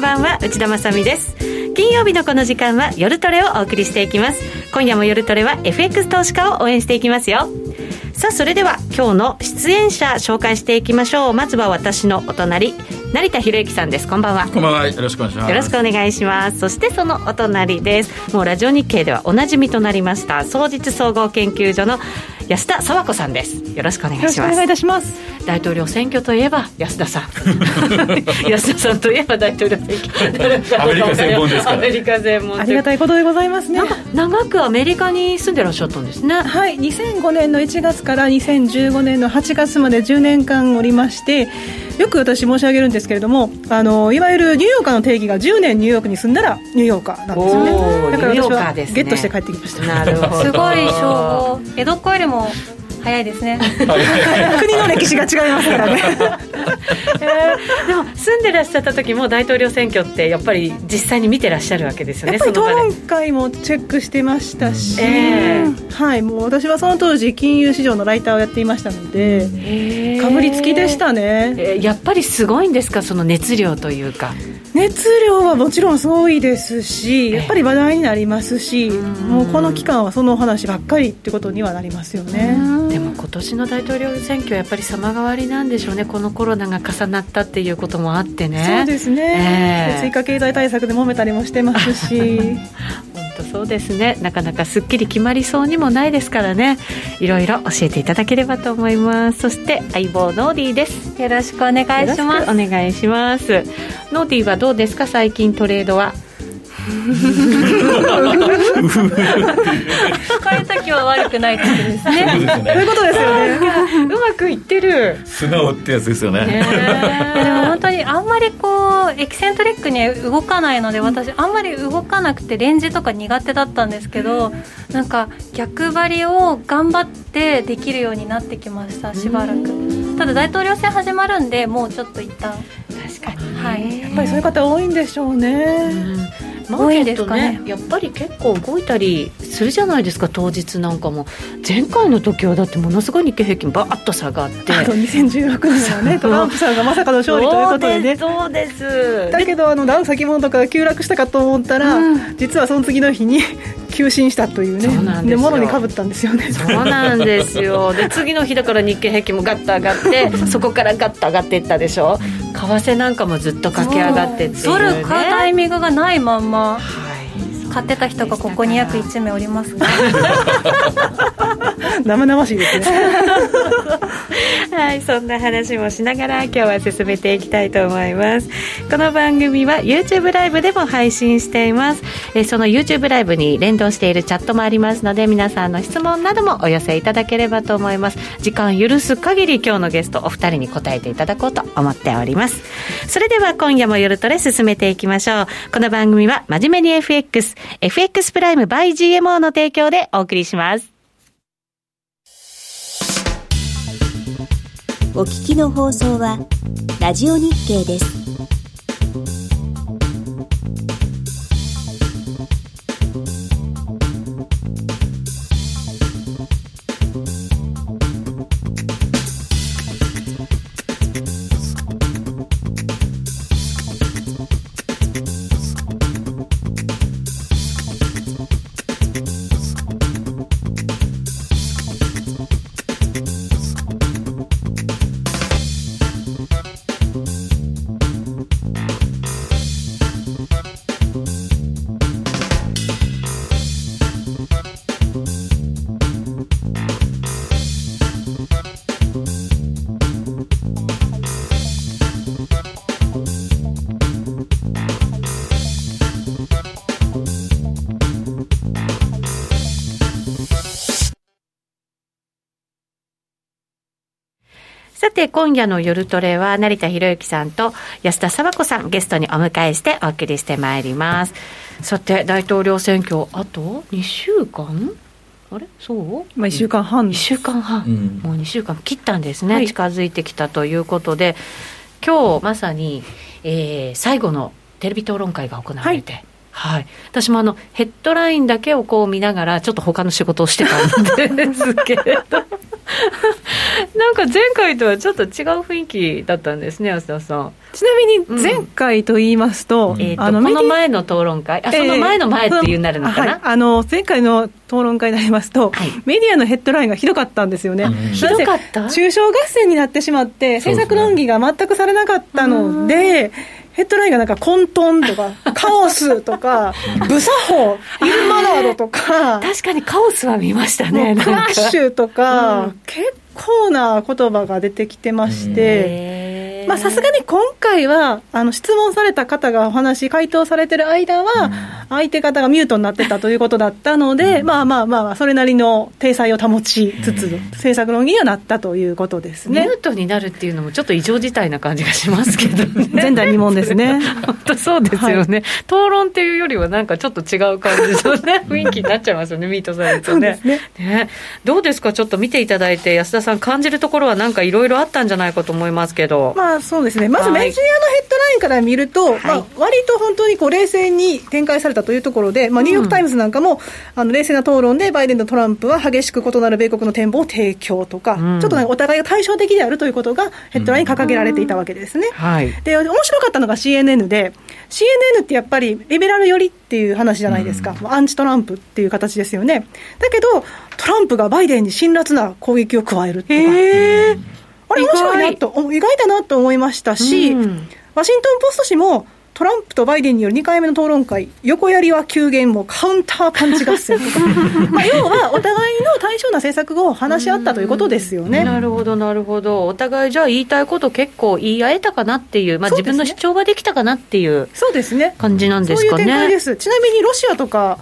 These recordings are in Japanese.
んばんは内田まさです。金曜日のこの時間は夜トレをお送りしていきます。今夜も夜トレは FX 投資家を応援していきますよ。さあそれでは今日の出演者紹介していきましょう。まずは私のお隣成田博之さんです。こんばんは。こんばんは。よろしくお願いします。よろしくお願いします。そしてそのお隣です。もうラジオ日経ではおなじみとなりました。総実総合研究所の安田佐和子さんです。よろしくお願いします。よろしくお願いいたします。大統領選挙といえば安田さん。安田さんといえば大統領選挙。アメリカ専門ですから。アメリカ専門ありがたいことでございますね。長くアメリカに住んでらっしゃったんですね。はい。2005年の1月から2015年の8月まで10年間おりましてよく私申し上げるんですけれどもあのいわゆるニューヨーカーの定義が10年ニューヨークに住んだらニューヨーカーなんですよね。だから私はゲットして帰ってきました、なるほど。すごい。称号江戸っ子よりも早いですね。国の歴史が違いますからね、えー、でも住んでらっしゃった時も大統領選挙ってやっぱり実際に見てらっしゃるわけですよねやっぱり討論会もチェックしてましたし、えー、はいもう私はその当時金融市場のライターをやっていましたのでかぶりつきでしたね、えー、やっぱりすごいんですかその熱量というか熱量はもちろんすごいですしやっぱり話題になりますし、もうこの期間はその話ばっかりってことにはなりますよね。でも今年の大統領選挙はやっぱり様変わりなんでしょうね、このコロナが重なったっていうこともあってね、そうですね、えー、追加経済対策で揉めたりもしてますし。本当そうですね。なかなかすっきり決まりそうにもないですからね。いろいろ教えていただければと思います。そして相棒ノーディーです。よろしくお願いします。お願いします。ノーディーはどうですか？最近トレードは使えた時は悪くないってことですね。そういうことですよね。うまくいってる。素直ってやつですよね。でも本当にあんまりこうエキセントリックに動かないので私あんまり動かなくてレンジとか苦手だったんですけど、なんか逆張りを頑張ってできるようになってきましたしばらく。ただ大統領選始まるんでもうちょっと一旦確かに、はい、やっぱりそういう方多いんでしょうね。マーケットね、ね、やっぱり結構動いたりするじゃないですか当日なんかも。前回の時はだってものすごい日経平均バーッと下がって。あと2016年はねトランプさんがまさかの勝利ということでね。そうです。だけどあのダウ先物とか急落したかと思ったら、うん、実はその次の日に 急進したというねそうなんでものにかぶったんですよね。そうなんですよ。で次の日だから日経平均もガッと上がって そこからガッと上がっていったでしょ。為替なんかもずっと駆け上がってっていう、ね、ドル買うタイミングがないまんま、哦。買ってた人がここに約1名おります 生々しいですね。はいそんな話もしながら今日は進めていきたいと思います。この番組は YouTube ライブでも配信しています。えその YouTube ライブに連動しているチャットもありますので皆さんの質問などもお寄せいただければと思います。時間許す限り今日のゲストお二人に答えていただこうと思っております。それでは今夜も夜トレ進めていきましょう。この番組は真面目に FX FX プライム by GMO の提供でお送りしますお聞きの放送はラジオ日経です。て、今夜の夜トレは、成田博之さんと安田佐和子さん、ゲストにお迎えしてお送りしてまいります。さて、大統領選挙、あと2週間？あれ？そう？まあ、1週間半、1週間半、うん、もう2週間切ったんですね、はい、近づいてきたということで、今日まさに、えー、最後のテレビ討論会が行われて、はい。はい、私もあのヘッドラインだけをこう見ながらちょっと他の仕事をしてたんですけれど なんか前回とはちょっと違う雰囲気だったんですね安田さん。ちなみに前回と言いますと、えーとこの前の討論会？あ、その前の前っていうなるのかな、はい、あの前回の討論会になりますと、はい。メディアのヘッドラインがひどかったんですよね、うんひどかった？中小合戦になってしまって、政策論議が全くされなかったので、ヘッドラインがなんか混沌とか、カオスとか、無作法、インマナードとか、確かにカオスは見ましたもねうクラッシュとか、うん。結構な言葉が出てきてまして、まあさすがに今回は、あの質問された方がお話、回答されてる間は、相手方がミュートになってたということだったので、まあまあまあ、それなりの体裁を保ちつつ、政策論議にはなったということですね。ミュートになるっていうのもちょっと異常事態な感じがしますけどね。前代未聞ですね。本当そうですよね、討論っていうよりはなんかちょっと違う感じのね 雰囲気になっちゃいますよねミートされるとね。ね。ね。どうですか？ちょっと見ていただいて安田さん感じるところはなんかいろいろあったんじゃないかと思いますけど、まあそうですね、まずはい。メディアのヘッドラインから見ると、い。まあ割と本当にこう冷静に展開されたというところで、まあ、ニューヨーク・タイムズなんかも、あの冷静な討論で、バイデンとトランプは激しく異なる米国の展望を提供とか、うん。ちょっとお互いが対照的であるということがヘッドラインに掲げられていたわけですね。はい。で面白かったのが CNN で、CNN ってやっぱりリベラル寄りっていう話じゃないですか、アンチトランプっていう形ですよね。だけど、トランプがバイデンに辛辣な攻撃を加えるとか。あれ面白いなと、お意外だなと思いましたし、うんワシントン・ポスト紙も、トランプとバイデンによる2回目の討論会、横やりは急減もカウンターパンチ合戦とか、まあ要はお互いの対象な政策を話し合ったということですよね。なるほど、なるほど、お互いじゃあ言いたいこと結構言い合えたかなっていう、まあ、自分の主張ができたかなっていうそうですね。感じなんですかそういう展開ね。です。ちなみにロシアとか、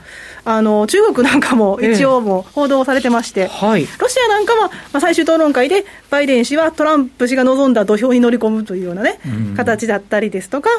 あの中国なんかも一応もう報道されてまして、はい、ロシアなんかは、まあ、最終討論会で、バイデン氏はトランプ氏が望んだ土俵に乗り込むというようなね、うん。形だったりですとか、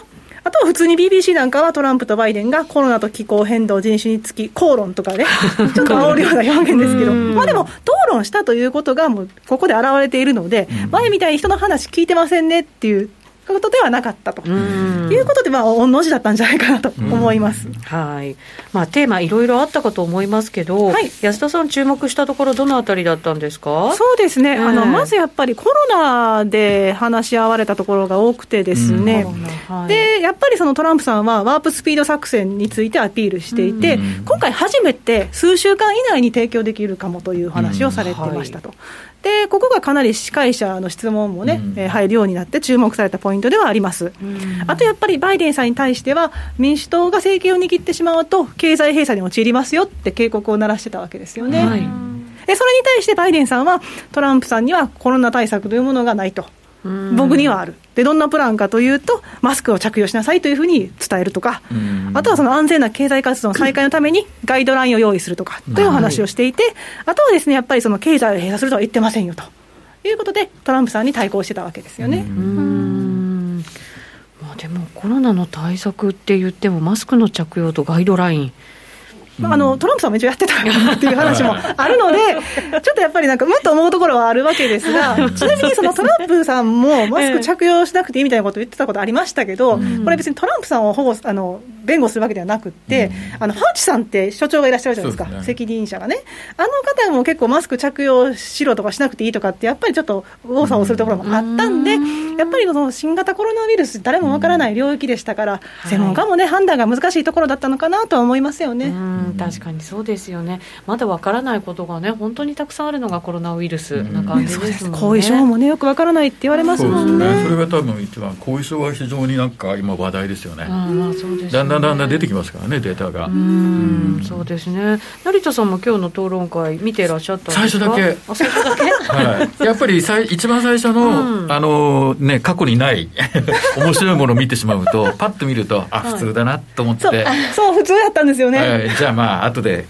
あとは普通に BBC なんかはトランプとバイデンがコロナと気候変動、人種につき、口論とかね、ちょっと煽るような表現ですけど、うん。まあでも、討論したということが、もうここで表れているので、前みたいに人の話聞いてませんねっていうことではなかったと。うん。いうことで、まあ、御の字だったんじゃないかなと思います。はい。まあ、テーマ、いろいろあったかと思いますけど、はい。安田さん、注目したところ、どのあたりだったんですか？そうですね、あのええまずやっぱりコロナで話し合われたところが多くてですね、はい。でやっぱりそのトランプさんはワープスピード作戦についてアピールしていて、うん。今回初めて数週間以内に提供できるかもという話をされてましたと。でここがかなり司会者の質問もね、うんえー入るようになって注目されたポイントではあります。うんあとやっぱりバイデンさんに対しては、民主党が政権を握ってしまうと、経済閉鎖に陥りますよって警告を鳴らしてたわけですよね。はいでそれに対してバイデンさんは、トランプさんにはコロナ対策というものがないと、うん僕にはある、でどんなプランかというと、マスクを着用しなさいというふうに伝えるとか、うん。あとはその安全な経済活動の再開のためにガイドラインを用意するとかというお話をしていて、あとはですねやっぱりその経済を閉鎖するとは言ってませんよと。いうことで、トランプさんに対抗してたわけですよね。うん。まあ、でもコロナの対策って言っても、マスクの着用とガイドライン。まあ、あのトランプさんも一応やってたっていう話もあるので、ちょっとやっぱりなんか、うんと思うところはあるわけですが、ちなみにそのトランプさんも マスク着用しなくていいみたいなことを言ってたことありましたけど、これ別にトランプさんを保護あの弁護するわけではなくって、あのファウチさんって所長がいらっしゃるじゃないですか、責任者がね、あの方も結構マスク着用しろとかしなくていいとかって、やっぱりちょっと右往左往するところもあったんで、やっぱりこの新型コロナウイルス、誰もわからない領域でしたから、専門家もね、判断が難しいところだったのかなとは思いますよね。うん確かにそうですよね、まだわからないことがね、本当にたくさんあるのがコロナウイルスな感じそうですもんね。後遺症もね、よくわからないって言われますそうですもんね。ねそれが多分一番後遺症は非常になんか今話題ですよね。あそうですね。だんだんだんだん出てきますからねデータが。うんそうですね。成田さんも今日の討論会見ていらっしゃったんですか？最初だけ。あ最初だけ？はい、やっぱりさい一番最初の、うん。あのね、過去にない 面白いものを見てしまうと、パッと見ると、あ、普通だなと思って、そう、そう、普通だったんですよね。はい。じゃあまあ、後で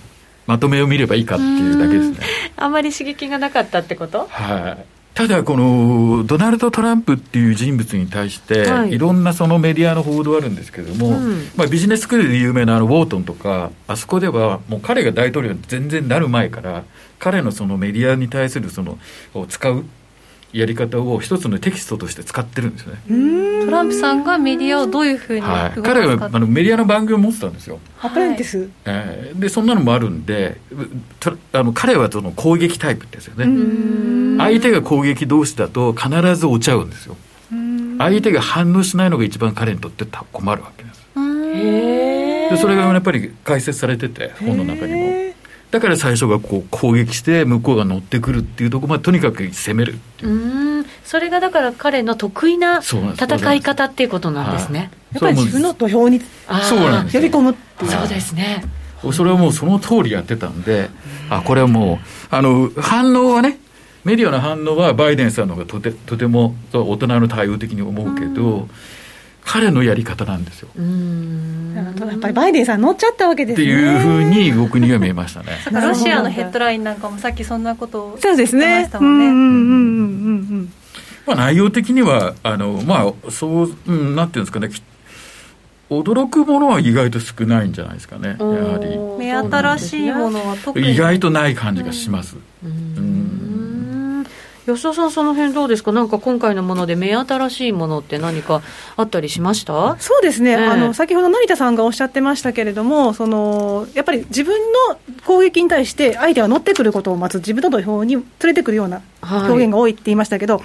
まとめを見ればいいかっていうだけですね。あんまり刺激がなかったってこと？はい。ただ、このドナルド・トランプっていう人物に対して、はい。い、ろんなそのメディアの報道あるんですけれども、うん。まあ、ビジネススクールで有名なあのウォートンとか、あそこではもう彼が大統領に全然なる前から、彼のそのメディアに対するそのを使うやり方を一つのテキストとして使ってるんですよね、トランプさんがメディアをどういうふうにはい、彼はあのメディアの番組を持ってたんですよ、アプレンティス、えーでそんなのもあるんでとあの彼はその攻撃タイプですよね、相手が攻撃同士だと必ず落ち合うんですよ。相手が反応しないのが一番彼にとって困るわけです。でそれがやっぱり解説されてて本の中にもだから最初がこう攻撃して向こうが乗ってくるっていうところまでとにかく攻める。っていううん。それがだから彼の得意な戦い方っていうことなんですね。やっぱり自分の土俵にそうなんです。呼び込むっていう。そうですね。それはもうその通りやってたんで、あ、これはもう、あの、反応はね、メディアの反応はバイデンさんの方がとてとても大人の対応的に思うけど、彼のやり方なんですよ。うんやっぱりバイデンさん乗っちゃったわけでってすねいうふうに僕には見えましたね。ロシアのヘッドラインなんかもさっきそんなことをそうですね言ってましたもんね。うんうんうんうんうんまあ、内容的には、あの、まあ、そう、うん、なんていうんですかね、き驚くものは意外と少ないんじゃないですかね、やはり。目新しいものは特に意外とない感じがします。うん吉田さん、その辺どうですか、なんか今回のもので目新しいものって何かあったりしました？そうですね、ええ。あの先ほど成田さんがおっしゃってましたけれども、そのやっぱり自分の攻撃に対して相手が乗ってくることを待つ、自分の土俵に連れてくるようなはい。表現が多いって言いましたけど、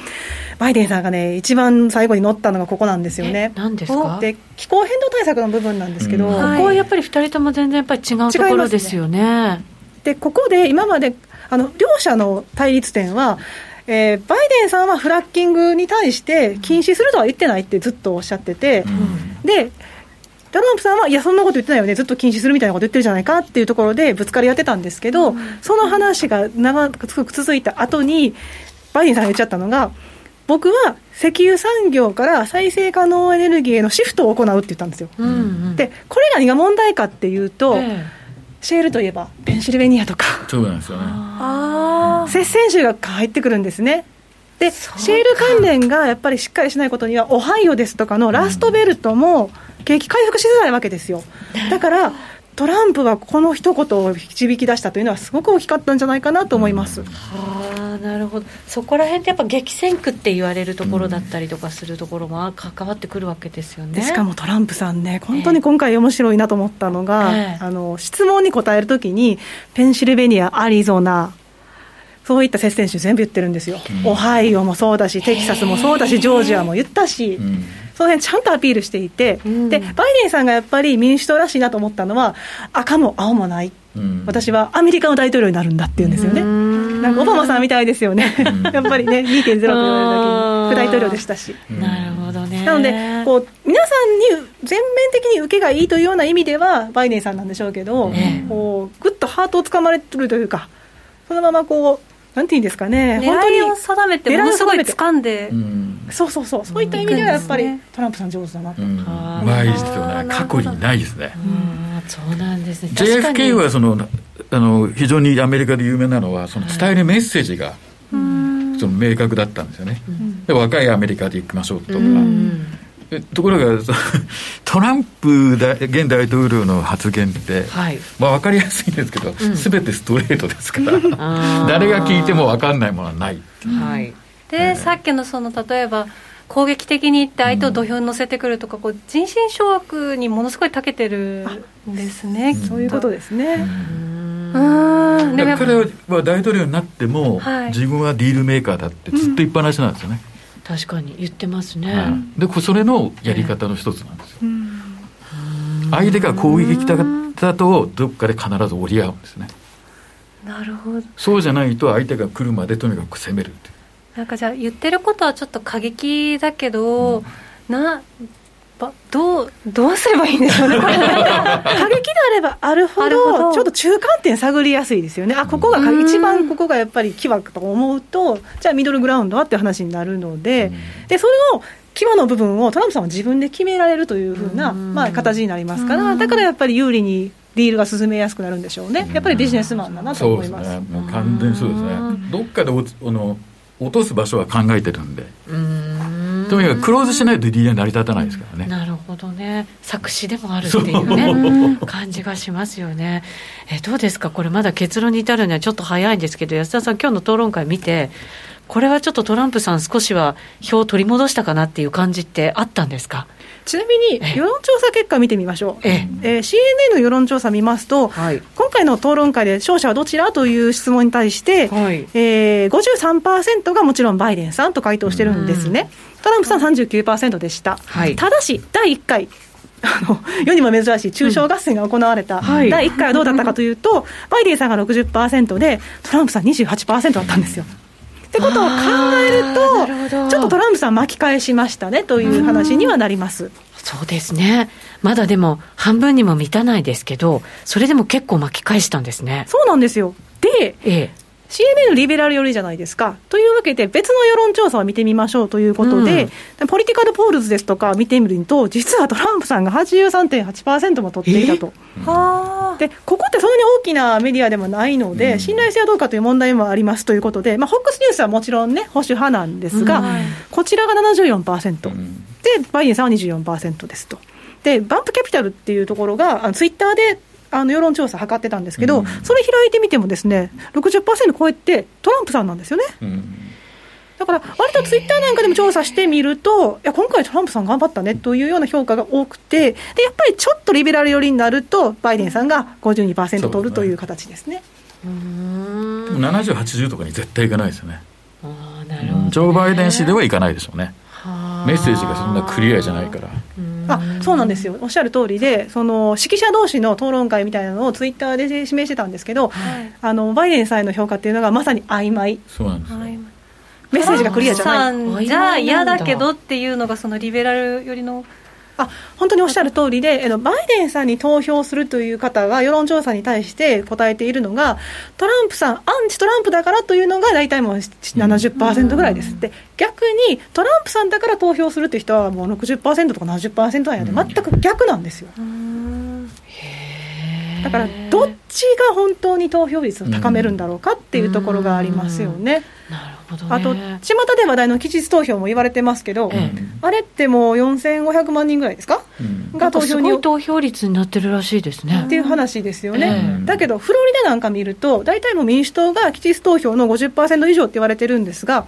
バイデンさんがね、一番最後に乗ったのがここなんですよね。何ですか？で気候変動対策の部分なんですけど、うん。ここはやっぱり2人とも全然やっぱり違うところですよね。でここで今まであの両者の対立点は、えーバイデンさんはフラッキングに対して禁止するとは言ってないってずっとおっしゃってて、でトランプさんは、いや、そんなこと言ってないよね、ずっと禁止するみたいなこと言ってるじゃないかっていうところでぶつかり合ってたんですけど、その話が長く続いた後に、バイデンさんが言っちゃったのが、僕は石油産業から再生可能エネルギーへのシフトを行うって言ったんですよ。うんうん。で、これ何が問題かっていうと、えシェールといえば、ペンシルベニアとか、そうなんですよね。あ接戦州が入ってくるんですね。で、シェール関連がやっぱりしっかりしないことには、オハイオですとかのラストベルトも景気回復しづらいわけですよ。だから、トランプはこの一言を導き出したというのは、すごく大きかったんじゃないかなと思います。はあなるほど。そこら辺ってやっぱ激戦区って言われるところだったりとかするところも関わってくるわけですよね。でしかもトランプさんね、本当に今回面白いなと思ったのが、ええあの質問に答えるときに、ペンシルベニア、アリゾナ、そういった接戦州全部言ってるんですよ、うん。オハイオもそうだし、テキサスもそうだし、ジョージアも言ったし、うんその辺ちゃんとアピールしていて、うん。で、バイデンさんがやっぱり民主党らしいなと思ったのは、赤も青もない、うん。私はアメリカの大統領になるんだって言うんですよね。なんかオバマさんみたいですよね、ん。やっぱりね、2.0と言われるだけに、副大統領でしたし。うん。なるほどね。なのでこう、皆さんに全面的に受けがいいというような意味では、バイデンさんなんでしょうけど、ええこうぐっとハートをつかまれてるというか、そのままこう、なんていうんですかね、本当狙いをに、定めてものすごい掴んで。うん。そうそうそう、そういった意味ではやっぱり、トランプさん上手だなと。うん。まいですよね。過去にないですね。うん。そうなんですね。JFK はそのあの非常にアメリカで有名なのはその伝えるメッセージがその明確だったんですよね、で若いアメリカで行きましょうとか、うん。えところが トランプ大現大統領の発言って、はい。まあ、分かりやすいんですけど、すべてストレートですから。誰が聞いても分かんないものはないはい。で、さっきのその例えば攻撃的にいって相手を土俵に乗せてくるとか、こう人心掌握にものすごい長けてるんですね、そういうことですね。うん。でも彼は大統領になっても、はい。自分はディールメーカーだってずっと言いっぱなしなんですよね、確かに言ってますね、はい。でこそれのやり方の一つなんですよ、相手が攻撃的だとどっかで必ず折り合うんですね。なるほど。そうじゃないと相手が来るまでとにかく攻めるってなんかじゃあ言ってることはちょっと過激だけど、なばどうどうすればいいんでしょうね。これ。過激であればあるほどど、ちょっと中間点探りやすいですよね、あここがか一番ここがやっぱり際と思うと、じゃあミドルグラウンドはっていう話になるので、でそれを際の部分をトランプさんは自分で決められるというふうな、まあ、形になりますから、だからやっぱり有利にディールが進めやすくなるんでしょうね、やっぱりビジネスマンだなと思います。ね。もう完全にそうですね。どっかでおの落とす場所は考えてるんで。うんとにかくクローズしないと DA 成り立たないですからね。なるほどね。作詞でもあるっていうね。感じがしますよね。えどうですか？これまだ結論に至るにはちょっと早いんですけど安田さん今日の討論会見てこれはちょっとトランプさん、少しは票を取り戻したかなっていう感じってあったんですか？ちなみに世論調査結果見てみましょう、ええ。ー、CNN の世論調査見ますと、はい、今回の討論会で勝者はどちらという質問に対して、はい、えー、53%がもちろんバイデンさんと回答してるんですね、トランプさん39%でした、はい、ただし、第1回、あの 世にも珍しい中小合戦が行われた、第1回はどうだったかというと、バイデンさんが60%で、トランプさん28%だったんですよ。ってことを考えると、ちょっとトランプさん巻き返しましたねという話にはなります。そうですね。まだでも半分にも満たないですけど、それでも結構巻き返したんですね。そうなんですよ。で、ええ、CNN リベラル寄りじゃないですか。というわけで、別の世論調査を見てみましょうということで、うん、ポリティカルポールズですとか見てみると、実はトランプさんが83.8%も取っていたと。で、ここってそんなに大きなメディアでもないので、うん、信頼性はどうかという問題もありますということで、まあ、ホックスニュースはもちろんね、保守派なんですが、うん、こちらが74%、うん、で、バイデンさんは24%ですと。で、バンプキャピタルっていうところが、ツイッターであの世論調査測ってたんですけど、うん、それ開いてみてもですね、60%超えてトランプさんなんですよね。うんだから、割とツイッターなんかでも調査してみると、いや、今回トランプさん頑張ったねというような評価が多くて、で、やっぱりちょっとリベラル寄りになると、バイデンさんが52%取るという形ですね。でも70、80とかに絶対いかないですよね。あなるほど、ね、ジョー・バイデン氏ではいかないでしょうね。メッセージがそんなクリアじゃないから。あそうなんですよ、おっしゃる通りで、その指揮者同士の討論会みたいなのをツイッターで示してたんですけど、はい、あのバイデンさんへの評価っていうのがまさに曖昧。そうなんですよメッセージがクリアじゃない。じゃあ嫌だけどっていうのが、そのリベラルよりの。あ本当におっしゃる通りで、バイデンさんに投票するという方が世論調査に対して答えているのが、トランプさん、アンチトランプだからというのが大体もう70%ぐらいですって、逆にトランプさんだから投票するという人はもう60%とか70%なんやで、全く逆なんですよ。だから、どっちが本当に投票率を高めるんだろうかっていうところがありますよね。なるほど、ね、あと、巷で話題の期日投票も言われてますけど、うん、あれってもう4500万人ぐらいですか、うん、が投票に。投票率になってるらしいですね。っていう話ですよね。だけど、フロリダなんか見ると、大体もう民主党が期日投票の50%以上って言われてるんですが、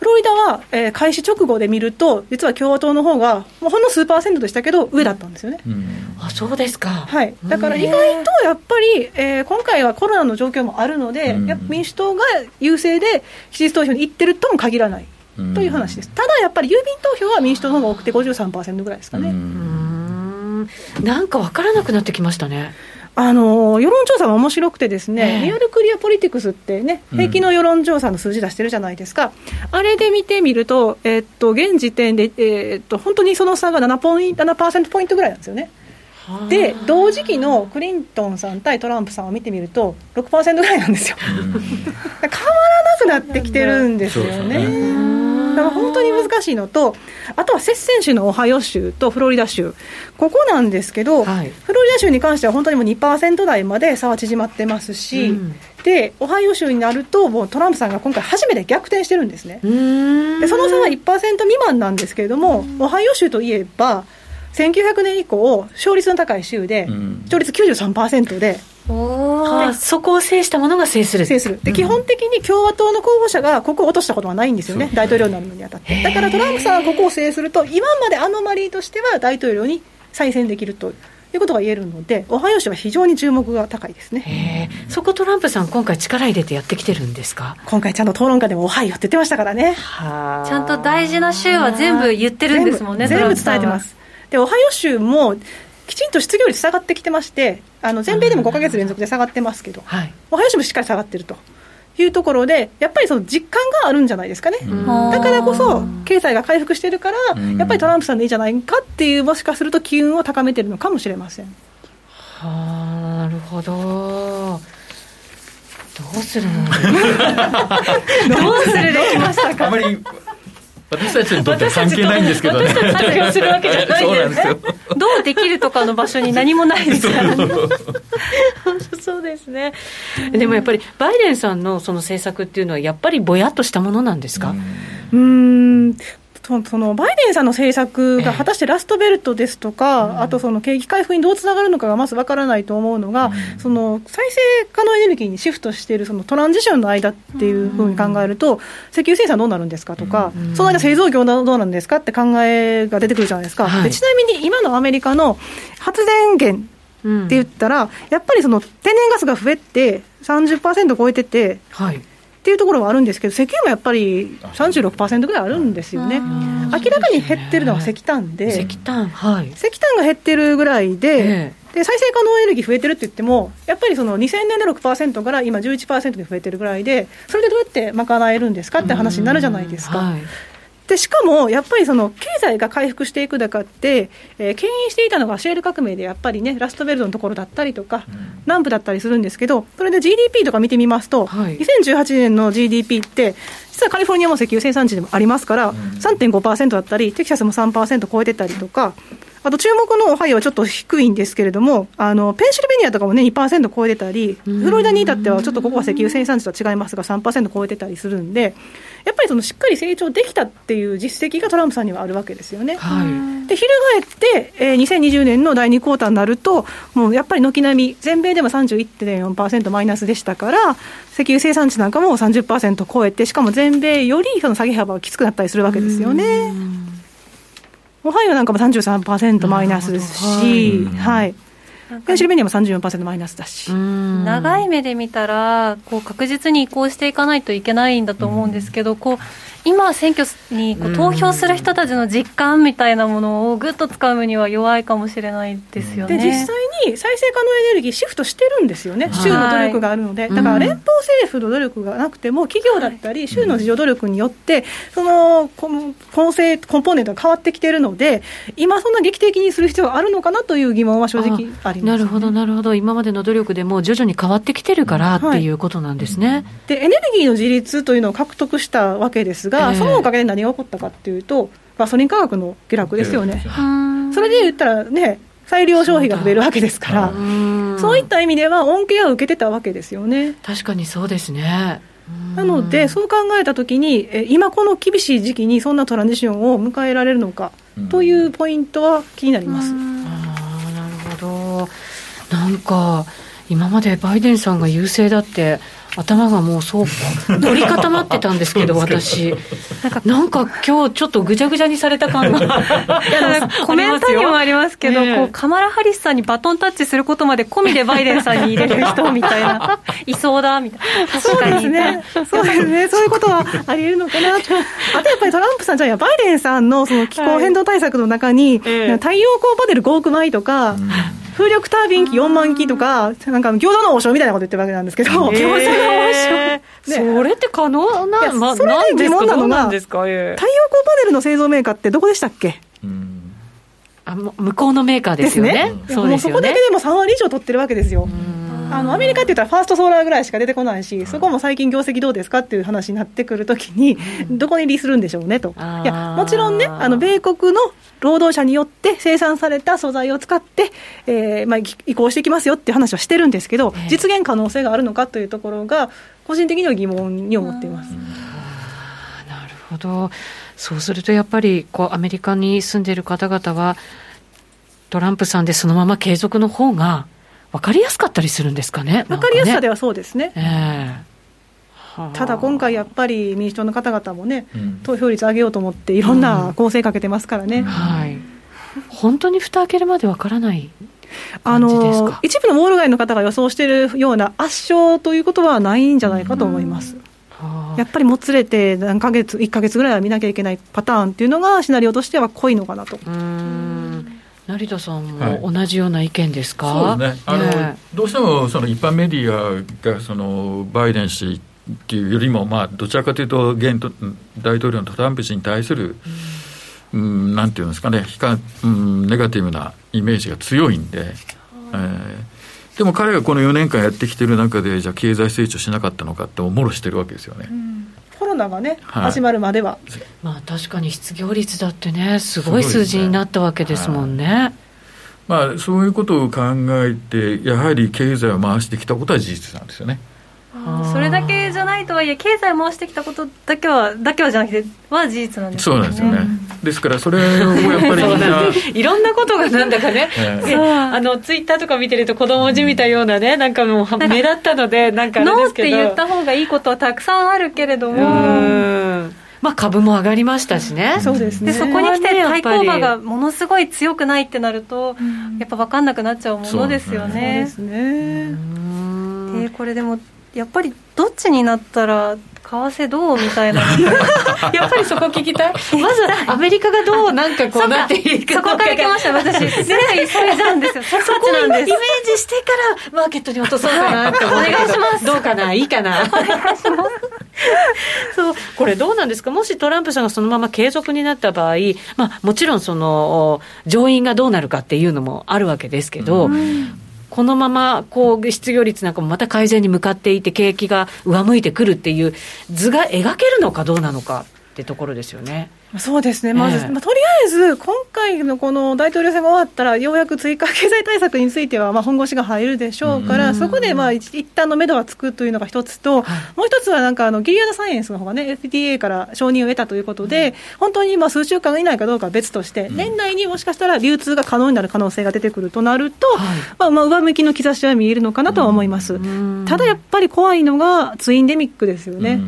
フロリダは、えー、開始直後で見ると、実は共和党の方が、もうほんの数パーセントでしたけど、上だったんですよね。うん、あそうですか、はい、だから意外とやっぱり、えー、今回はコロナの状況もあるので、や民主党が優勢で、期日投票に行ってるとも限らない。という話です。ただやっぱり郵便投票は民主党の方が多くて53%ぐらいですかね。なんか分からなくなってきましたね。あの世論調査も面白くてですね、リアルクリアポリティクスってね、平均の世論調査の数字出してるじゃないですか、うん、あれで見てみると、えー、っと現時点で、えー、っと本当にその差が7ポイント7%ポイントぐらいなんですよね。で同時期のクリントンさん対トランプさんを見てみると6%ぐらいなんですよ、変わらなくなってきてるんですよね。だから本当に難しいのと、あとは接戦州のオハイオ州とフロリダ州、ここなんですけど、はい、フロリダ州に関しては本当にもう2%台まで差は縮まってますし、うん、でオハイオ州になると、もうトランプさんが今回、初めて逆転してるんですね。でその差は1%未満なんですけれども、オハイオ州といえば、1900年以降、勝率の高い州で、勝率93%で、はそこを制したものが制する。制する。で、基本的に共和党の候補者がここを落としたことはないんですよね、大統領になるのにあたって。だからトランプさんがここを制すると、今までアノマリーとしては大統領に再選できると。いうことが言えるので、オハイオ州は非常に注目が高いですね。そこ、トランプさん、今回、力入れてやってきてるんですか？今回、ちゃんと討論会でもオハイオって言ってましたからね。ちゃんと大事な州は全部言ってるんですもんね、全部伝えてます。で、オハイオ州もきちんと失業率下がってきてまして、あの全米でも5か月連続で下がってますけど、はい、オハイオ州もしっかり下がってると。いうところで、やっぱりその実感があるんじゃないですかね、だからこそ、経済が回復してるから、やっぱりトランプさんでいいじゃないかっていう、もしかすると機運を高めてるのかもしれません。はあ、なるほど。どうするの？どうする？できましたか？あまり私たちにとっては関係ないんですけどね。活用するわけじゃないですよ。どうできるとかの場所に何もないですからね。そうですね。でもやっぱりバイデンさんのその政策っていうのはやっぱりぼやっとしたものなんですか？うん。そそのバイデンさんの政策が果たしてラストベルトですとか、えあとその景気回復にどうつながるのかがまずわからないと思うのが、うん、その再生可能エネルギーにシフトしているそのトランジションの間っていうふうに考えると、うん、石油生産どうなるんですかとか、うん、その間製造業どうなんですかって考えが出てくるじゃないですか、はい、でちなみに今のアメリカの発電源って言ったら、やっぱりその天然ガスが増えて30%超えてて、はい、っていうところはあるんですけど、石油もやっぱり36%ぐらいあるんですよね、明らかに減ってるのは石炭で、石炭、はい、石炭が減ってるぐらいで、で再生可能エネルギー増えてるって言っても、やっぱりその2000年で6%から今11%に増えてるぐらいで、それでどうやって賄えるんですかって話になるじゃないですか。はいでしかもやっぱりその経済が回復していく中って、えー、牽引していたのがシェール革命でやっぱりね、ラストベルトのところだったりとか、うん、南部だったりするんですけど、それで GDP とか見てみますと、はい、2018年の GDP って、実はカリフォルニアも石油生産地でもありますから、うん、3.5%だったり、テキサスも3%超えてたりとか、あと注目のオハイオはちょっと低いんですけれども、あのペンシルベニアとかもね、2%超えてたり、フロリダに至っては、ちょっとここは石油生産地とは違いますが、3%超えてたりするんで、やっぱりそのしっかり成長できたっていう実績がトランプさんにはあるわけですよね。はい、で、翻って、えー、2020年の第2クォーターになると、もうやっぱり軒並み、全米でも31.4%マイナスでしたから、石油生産地なんかも30%超えて、しかも全米よりその下げ幅がきつくなったりするわけですよね。オハイオなんかも33%マイナスですし、はい。ペンシルベニアも34%マイナスだし。長い目で見たらこう確実に移行していかないといけないんだと思うんですけど、こう今、選挙にこう投票する人たちの実感みたいなものをぐっとつかむには弱いかもしれないですよね。で実際に再生可能エネルギー、シフトしてるんですよね、州の努力があるので、だから連邦政府の努力がなくても、企業だったり、州の自助努力によって、その構成、コンポーネントが変わってきてるので、今、そんな劇的にする必要があるのかなという疑問は正直あります、ね、なるほど、なるほど、今までの努力でも徐々に変わってきてるからっていうことなんですね。はい、でエネルギーの自立というのを獲得したわけですが、えー、そのおかげで何が起こったかっていうと、ガソリン価格の下落ですよね。それで言ったらね、裁量消費が増えるわけですから、そういった意味では恩恵を受けてたわけですよね。確かにそうですね。なので、そう考えたときに、今この厳しい時期にそんなトランジションを迎えられるのかというポイントは気になります。あなるほど。なんか、今までバイデンさんが優勢だって頭がもうそう凝り固まってたんですけど私。なんか今日ちょっとぐちゃぐちゃにされた感が。コメントにもありますけど、ね、こうカマラ・ハリスさんにバトンタッチすることまで込みでバイデンさんに入れる人みたいな。いそうだみたいな。そうですね。そうですね。そういうことはありえるのかなあとやっぱりトランプさんじゃあバイデンさんのその気候変動対策の中に、はい、太陽光パネル5億枚とか、うん風力タービン機4万機とか、なんか餃子の王将みたいなこと言ってるわけなんですけど、餃子の王将、ね、それって可能な、ま、それで疑問なのが、太陽光パネルの製造メーカーってどこでしたっけ？あ向こうのメーカーですよね。ね。そうですよね。そこだけでも3割以上取ってるわけですよ。あのアメリカって言ったらファーストソーラーぐらいしか出てこないし、そこも最近業績どうですかっていう話になってくるときに、どこに利するんでしょうねと。いや、もちろんね、あの、米国の労働者によって生産された素材を使って、えーまあ、移行していきますよっていう話はしてるんですけど、実現可能性があるのかというところが、個人的には疑問に思っています。なるほど。そうするとやっぱりこうアメリカに住んでいる方々は、トランプさんでそのまま継続の方が分かりやすかったりするんですかね？分かりやすさではそうですね。えーただ今回やっぱり民主党の方々もね、うん、投票率上げようと思っていろんな構成かけてますからね、うん、はい、本当に蓋開けるまでわからないあの一部のウォール街の方が予想しているような圧勝ということはないんじゃないかと思います。うん、やっぱりもつれて何ヶ月、1か月ぐらいは見なきゃいけないパターンっていうのが、シナリオとしては濃いのかなと。成田さんも同じような意見ですか、はい、そうですね。あの、え。ー、どうしてもその一般メディアがそのバイデン氏っていうよりも、まあ、どちらかというと現大統領のトランプ氏に対する、うん、なんていうんですかね、うん、ネガティブなイメージが強いんで、えー、でも彼がこの4年間やってきてる中で、じゃあ経済成長しなかったのかって、もろしてるわけですよね。うん。コロナがね、はい、始まるまでは。まあ確かに失業率だってね、すごい数字になったわけですもんね。はいまあ、そういうことを考えて、やはり経済を回してきたことは事実なんですよね。それだけじゃないとはいえ経済を回してきたことだけはだけはじゃなくては事実なんですよね。そうなんですよね、ですからそれをやっぱりみんな いろんなことがなんだかね、えー、あのツイッターとか見てると子供じみたようなねなんかもう目立ったのでなんかノーって言った方がいいことはたくさんあるけれども。まあ、株も上がりましたしね、そうですね。でそこに来て対抗馬がものすごい強くないってなると、やっぱ分かんなくなっちゃうものですよね。そうですね。でこれでもやっぱりどっちになったら為替どうみたいな。やっぱりそこ聞きたい。まずアメリカがどうなんかこうなっていくそこから来ました私。ぜひそれなんです。よ そこをイメージしてからマーケットに落とそうかなって思うお願いします。どうかな？いいかな？お願いします。そう。これどうなんですか？もしトランプさんがそのまま継続になった場合、まあ、もちろんその上院がどうなるかっていうのもあるわけですけど、うんこのままこう失業率なんかもまた改善に向かっていて、景気が上向いてくるっていう図が描けるのかどうなのか。ってところですよね。そうですね、まず、えー、まあ、とりあえず、今回のこの大統領選が終わったら、ようやく追加経済対策については、まあ、本腰が入るでしょうから、そこでまあ一旦の目処はつくというのが一つと、はい、もう一つはなんかあの、ギリアドサイエンスの方がね、FDA から承認を得たということで、うん、本当にまあ数週間以内かどうかは別として、うん、年内にもしかしたら流通が可能になる可能性が出てくるとなると、はい、まあ、まあ上向きの兆しは見えるのかなとは思います。ただやっぱり怖いのが、ツインデミックですよね。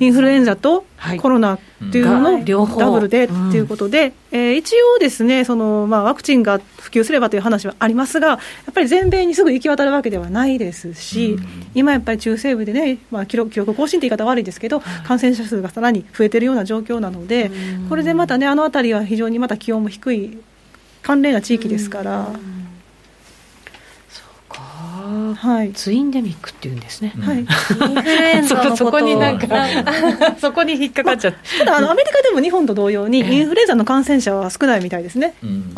インフルエンザとコロナっていうののダブルでっていうことで、えー、一応ですねその、まあ、ワクチンが普及すればという話はありますが、やっぱり全米にすぐ行き渡るわけではないですし、今やっぱり中西部でね、まあ、記録記録更新という言い方悪いですけど、感染者数がさらに増えてるような状況なので、これでまたね、あの辺りは非常にまた気温も低い、寒冷な地域ですから。はい、ツインデミックっていうんですね、はい、インフルエンザの そこになんかそこに引っかかっちゃって、まあ、ただあのアメリカでも日本と同様にインフルエンザの感染者は少ないみたいですね、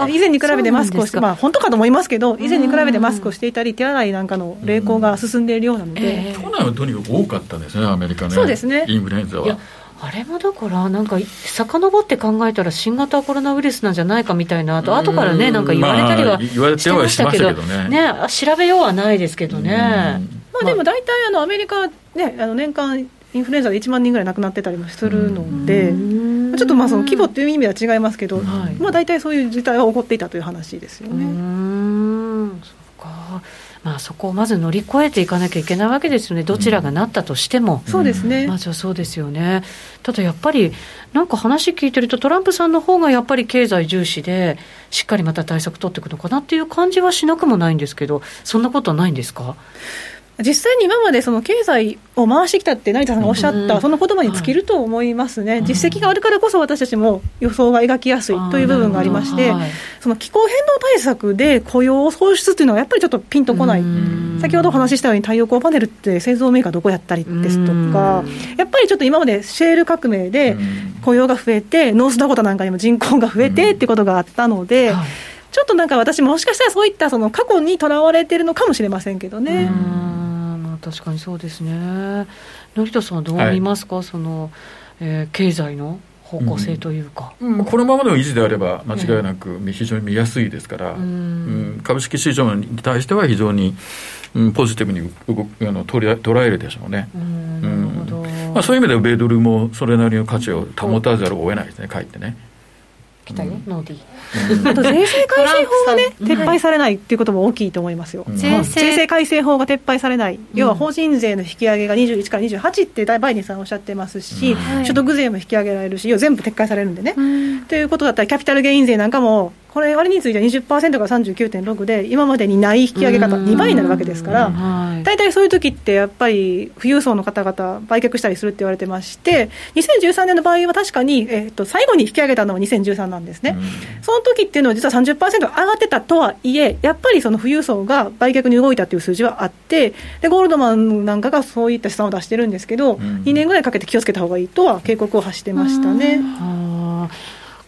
以前に比べてマスクをして、まあ、本当かと思いますけど以前に比べてマスクをしていたり手洗いなんかの励行が進んでいるようなので、去年はとにかく多かったですねアメリカね。そうですね。インフルエンザは。あれもだから、なんか、遡って考えたら、新型コロナウイルスなんじゃないかみたいな、あと後からね、なんか言われたりはしてましたけど、ねね、調べようはないですけどね。まあ、でも大体あのアメリカ、ね、あの年間インフルエンザで1万人ぐらい亡くなってたりもするので、ちょっとまあその規模っていう意味では違いますけど、はい、まあ、大体そういう事態は起こっていたという話ですよね。うん。そうかまあ、そこをまず乗り越えていかなきゃいけないわけですよね、どちらがなったとしても、うん、そうですね。まずはそうですよね、ただやっぱり、なんか話聞いてると、トランプさんの方がやっぱり経済重視で、しっかりまた対策取っていくのかなっていう感じはしなくもないんですけど、そんなことはないんですか？実際に今までその経済を回してきたって成田さんがおっしゃった、その言葉に尽きると思いますね、実績があるからこそ私たちも予想が描きやすいという部分がありまして、その気候変動対策で雇用を創出というのはやっぱりちょっとピンとこない、先ほどお話ししたように太陽光パネルって製造メーカーどこやったりですとか、やっぱりちょっと今までシェール革命で雇用が増えて、ノースダコタなんかにも人口が増えてっていうことがあったので、ちょっとなんか私もしかしたらそういったその過去にとらわれてるのかもしれませんけどね。確かにそうですね。成田さんはどう見ますか、はい、その、えー、経済の方向性というか、うん、このままの維持であれば間違いなく非常に見やすいですから、うん、株式市場に対しては非常に、うん、ポジティブに動あの捉え捉えるでしょうね。うんまあ、そういう意味では米ドルもそれなりの価値を保たざるを得ないですね、かえってね。来たよ、ノーディー。あと税制改正法がね、撤廃されないっていうことも大きいと思いますよ、税制改正法が撤廃されない、要は法人税の引き上げが21から28ってバイデンさんおっしゃってますし、所得税も引き上げられるし、要は全部撤回されるんでね。ということだったら、キャピタルゲイン税なんかも、これ、割については20%から39.6で、今までにない引き上げ方、2倍になるわけですから、大体そういう時ってやっぱり富裕層の方々、売却したりするって言われてまして、2013年の場合は確かに、えー、と最後に引き上げたのは2013なんですね。その時っていうのは実は30%上がってたとはいえ、やっぱりその富裕層が売却に動いたっていう数字はあって、でゴールドマンなんかがそういった試算を出してるんですけど、2年ぐらいかけて気をつけた方がいいとは警告を発してましたね。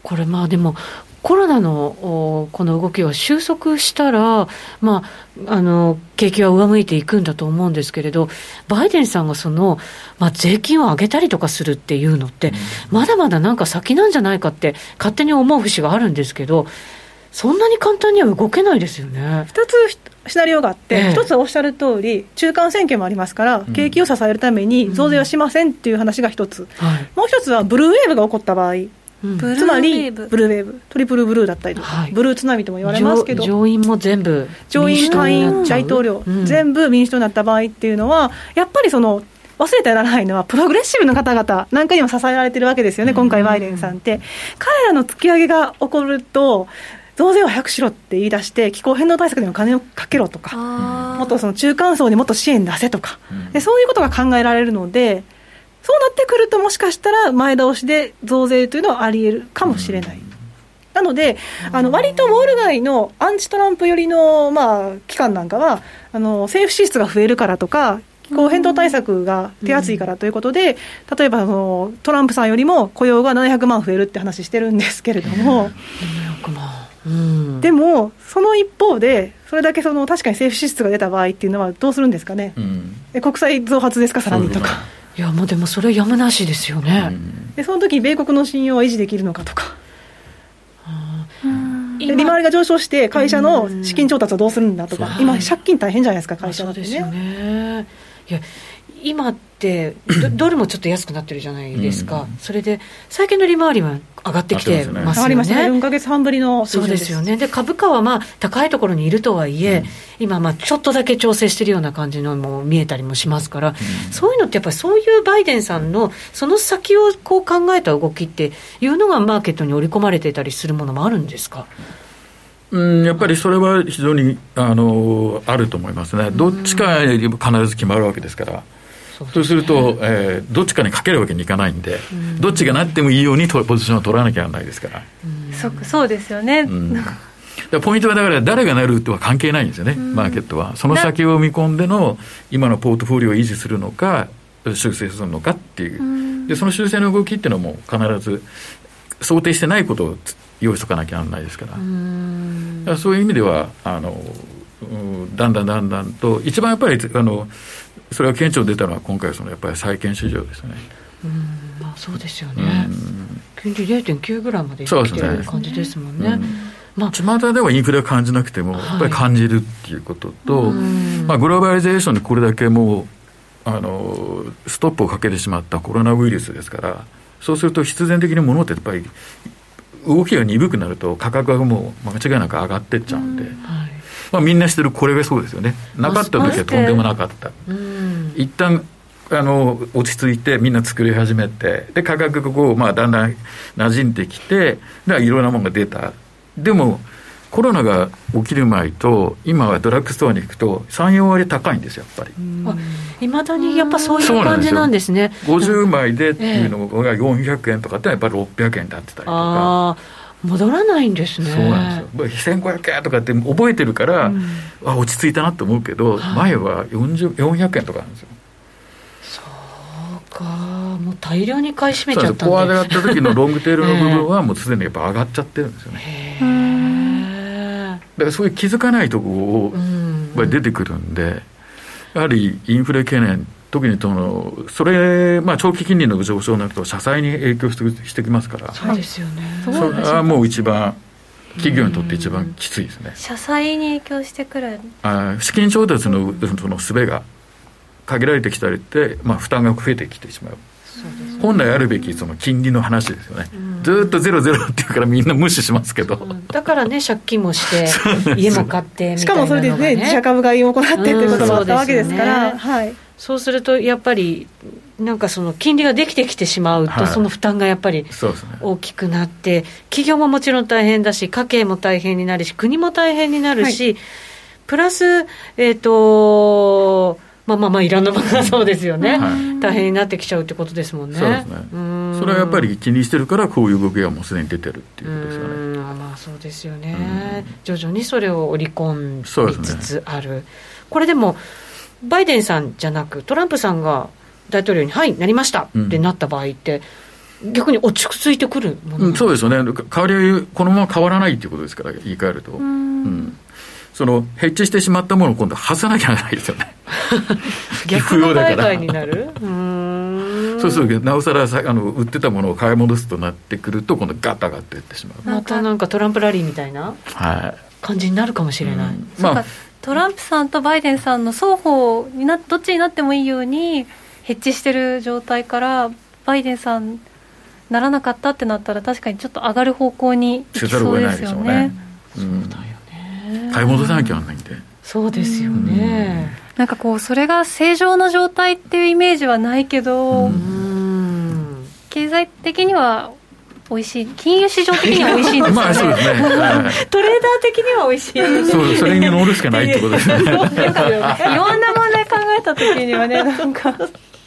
これまあでもコロナのこの動きは収束したら、まあ、あの景気は上向いていくんだと思うんですけれど、バイデンさんがその、まあ、税金を上げたりとかするっていうのって、まだまだなんか先なんじゃないかって、勝手に思う節があるんですけど、そんなに簡単には動けないですよね。2つシナリオがあって、ええ。一つはおっしゃる通り、中間選挙もありますから、景気を支えるために増税はしませんっていう話が一つ、はい。もう一つはブルーウェーブが起こった場合、つまりブブルーウェーブ、トリプルブルーだったりとか、はい。ブルー津波とも言われますけど、上上院も全部上院、下院、大統領、うん。全部民主党になった場合っていうのは、やっぱりその、忘れてはならないのは、プログレッシブな方々なんかにも支えられてるわけですよね、今回、バイデンさんって。彼らの突き上げが起こると、増税は早くしろって言い出して、気候変動対策にお金をかけろとか、もっとその中間層にもっと支援出せとか、うん。でそういうことが考えられるので、そうなってくると、もしかしたら前倒しで増税というのはあり得るかもしれない。なので、あの割とウォール街のアンチトランプ寄りの、まあ、機関なんかは、あの政府支出が増えるからとか、気候変動対策が手厚いからということで、例えばあのトランプさんよりも雇用が700万増えるって話してるんですけれども、700万うん。でも、その一方で、それだけその確かに政府支出が出た場合っていうのは、どうするんですかね、うん。え国債増発ですか、さらにとか。いやもうでもそれやむなしですよね、うん。でその時米国の信用は維持できるのかとか、うんで利回りが上昇して、会社の資金調達はどうするんだとか、今、借金大変じゃないですか、まあ会社だってそうですよね。ね。いや今ってドドルもちょっと安くなってるじゃないですか、うん。それで最近の利回りは上がってきてますよ上がりましたね、ね4か月半ぶりの水そう準ですよね。で株価はまあ高いところにいるとはいえ、うん。今まあちょっとだけ調整してるような感じのも見えたりもしますから、そういうのってやっぱりそういうバイデンさんのその先をこう考えた動きっていうのがマーケットに織り込まれてたりするものもあるんですか？うん、やっぱりそれは非常にあのあると思いますね、どっちかに必ず決まるわけですから、そうそうすると、えーどっちかにかけるわけにいかないんで、どっちがなってもいいようにとポジションを取らなきゃならないですから、そっかそうですよね、ポイントはだから、誰がなるとは関係ないんですよね、マーケットは。その先を見込んでの今のポートフォリオを維持するのか、修正するのかっていう、でその修正の動きっていうのも必ず想定してないことを用意しとかなきゃならないですから。だからそういう意味ではあの、うんだんだんだんだんと、一番やっぱりあのそれが顕著に出たのは、今回、そのやっぱり債券市場ですね。まあ、そうですようね、ん。金利0.9ぐらいまでいってる感じですもんね。うん。まあ巷ではインフレを感じなくても、やっぱり感じるっていうことと、ん。まあ、グローバリゼーションにこれだけもうあのストップをかけてしまったコロナウイルスですから、そうすると必然的に物ってやっぱり動きが鈍くなると価格がもう間違いなく上がってっちゃうんで、はいまあ、みんな知ってるこれがそうですよね。なかった時はとんでもなかった。うん。一旦あの落ち着いてみんな作り始めてで価格がこう、まあ、だんだん馴染んできてでいろんなものが出た。でもコロナが起きる前と今はドラッグストアに行くと34割高いんですよやっぱり。いまだにやっぱそういう感じなんですね。50枚でっていうのが400円とかってやっぱり600円になってたりとか戻らないんですね。そうなんですよ。1500円とかって覚えてるから、あ落ち着いたなと思うけど、前は40 400円とかなんですよ。そうか、もう大量に買い占めちゃったんで。フォアでやった時のロングテールの部分はもうすでにやっぱ上がっちゃってるんですよね。へー。だからそういう気づかないところを出てくるんで、やはりインフレ懸念、特にそのそれ、まあ、長期金利の上昇になると、社債に影響してしてきますから、そうですよね。それはもう一番、企業にとって一番きついですね。社債に影響してくるあ資金調達のその術が限られてきたりって、まあ、負担が増えてきてしまう。本来あるべきその金利の話ですよね、ずーっとゼロゼロっていうからみんな無視しますけど、だからね、借金もして、家も買ってみしたかいなのが、ね、もそれでね、自社株買いを行ってっていうこともあったわけですから、うんそうですよはい、そうすると、やっぱり、なんかその金利ができてきてしまうと、はい。その負担がやっぱり。大きくなって、企業ももちろん大変だし、家計も大変になるし、国も大変になるし、プラス、えっ、と、まあまあまあ、いろんなものが そうですよね、はい。大変になってきちゃうってことですもんね。そうですね。ん。それはやっぱり気にしてるから、こういう動きがもうすでに出てるっていうことですよね。うん。まあそうですよね、徐々にそれを織り込みつつある、これでも、バイデンさんじゃなく、トランプさんが大統領に、はい、なりましたうん。ってなった場合って、逆に落ち着いてくるものうん、そうですよね、変わり、このまま変わらないっていうことですから、言い換えると、うん。そのヘッジしてしまったものを今度、外さなきゃならないですよね。逆の売買になる？うーん。そうすると、なおさらさあの売ってたものを買い戻すとなってくると、今度、ガッと上がっていってしまう。またなんかトランプラリーみたいなはい。感じになるかもしれない。まあ、トランプさんとバイデンさんの双方になどっちになってもいいようにヘッジしてる状態からバイデンさんならなかったってなったら確かにちょっと上がる方向に行きそうですよね。そうだよね。買い戻さなきゃならないんで。そうですよね。なんかこうそれが正常な状態っていうイメージはないけど、経済的には美味しい。金融市場的には美味しいんですよね。まあそうですね、トレーダー的には美味しい。そうそれに乗るしかないってことで。すねいろんな問題考えた時にはねなんか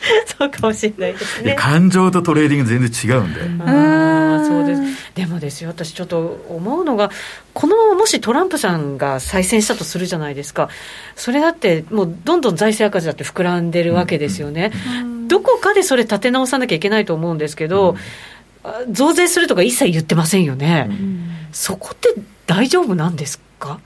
そうかもしれないですね。感情とトレーディング全然違うんで。ああ、そうです。でもですよ、私ちょっと思うのが、このもしトランプさんが再選したとするじゃないですか、それだってもうどんどん財政赤字だって膨らんでるわけですよね。どこかでそれ立て直さなきゃいけないと思うんですけど、増税するとか一切言ってませんよね。そこって大丈夫なんですか？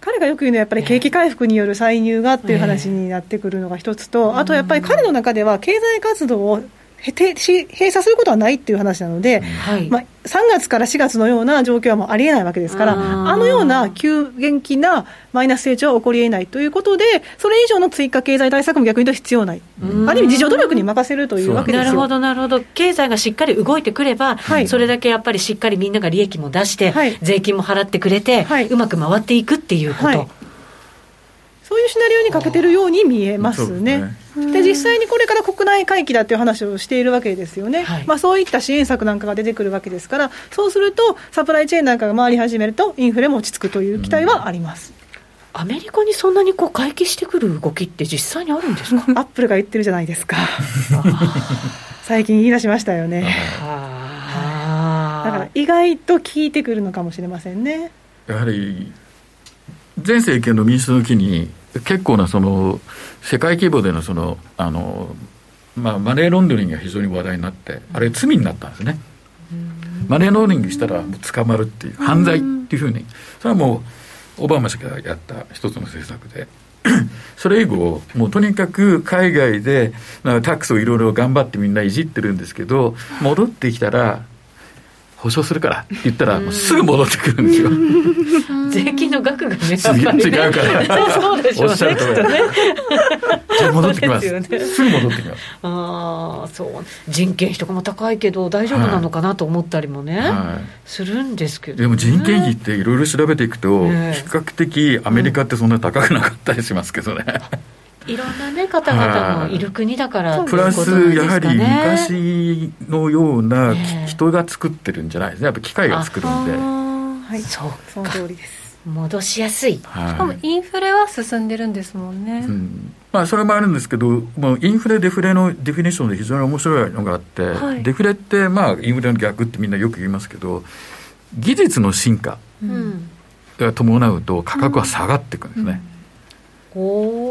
彼がよく言うのはやっぱり景気回復による歳入がっていう話になってくるのが一つと、あとやっぱり彼の中では経済活動を閉鎖することはないっていう話なので、はい、まあ、3月から4月のような状況はもうありえないわけですから、あのような急激なマイナス成長は起こりえないということで、それ以上の追加経済対策も逆に言うと必要ない、ある意味、自助努力に任せるというわけですなるほど、なるほど、経済がしっかり動いてくれば、はい、それだけやっぱりしっかりみんなが利益も出して、はい、税金も払ってくれて、うまく回っていくっていうこと。そういうシナリオに欠けてるように見えますね。で実際にこれから国内回帰だという話をしているわけですよね、はい、まあ、そういった支援策なんかが出てくるわけですから、そうすると、サプライチェーンなんかが回り始めると、インフレも落ち着くという期待はあります。アメリカにそんなにこう回帰してくる動きって実際にあるんですか？アップルが言ってるじゃないですか。最近言い出しましたよね。だから意外と効いてくるのかもしれませんね。やはり前政権の民主の時に結構なその世界規模でのそのあの、まあ、マネーロンダリングが非常に話題になってあれ罪になったんですね。マネーロンダリングしたら捕まるっていう犯罪っていうふうに。それはもうオバマ氏がやった一つの政策で。それ以後もうとにかく海外でタックスをいろいろ頑張ってみんないじってるんですけど戻ってきたら保証するからって言ったら、すぐ戻ってくるんですよ。税金の額がね、違うから。そうでしょうね。おっしゃるとね。じゃ戻ってきます。すぐ戻ってきます。ああ、そう。人件費とかも高いけど、大丈夫なのかなと思ったりもね、するんですけど。でも人件費っていろいろ調べていくと、比較的アメリカってそんな高くなかったりしますけどね。いろんな、ね、方々もいる国だから、プラス、やはり昔のような人が作ってるんじゃないですね、やっぱ機械が作るんで。はい、そうその通りです。戻しやすい、はい、しかもインフレは進んでるんですもんね、うん、まあ、それもあるんですけど、もうインフレ、デフレのディフィニッションで非常に面白いのがあって、はい、デフレって、まあ、インフレの逆ってみんなよく言いますけど、技術の進化が伴うと、価格は下がっていくんですね。うん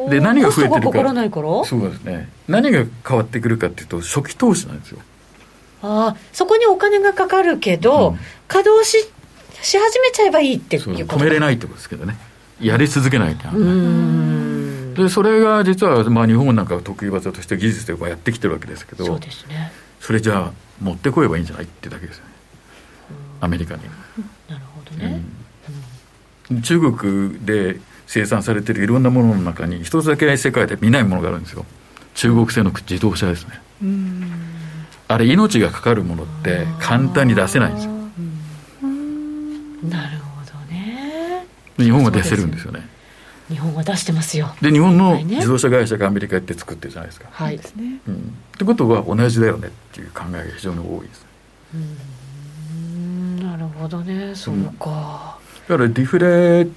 で何が増えてるか。そうですね。何が変わってくるかっていうと初期投資なんですよ。ああそこにお金がかかるけど、うん、稼働しし始めちゃえばいいっていう止めれないってことですけどね。やり続けないとでそれが実は、まあ、日本なんか得意技として技術でやってきてるわけですけどそうです、ね、それじゃあ持ってこえばいいんじゃないってだけですよね。アメリカに。なるほどね、うん、中国で生産されているいろんなものの中に一つだけ世界で見ないものがあるんですよ。中国製の自動車ですね。あれ命がかかるものって簡単に出せないんですよ。なるほどね。日本は出せるんですよね。日本は出してますよ。で日本の自動車会社がアメリカ行って作ってるじゃないですか。はい、うん、ってことは同じだよねっていう考えが非常に多いです。うん。なるほどね。そうか、だからディフレ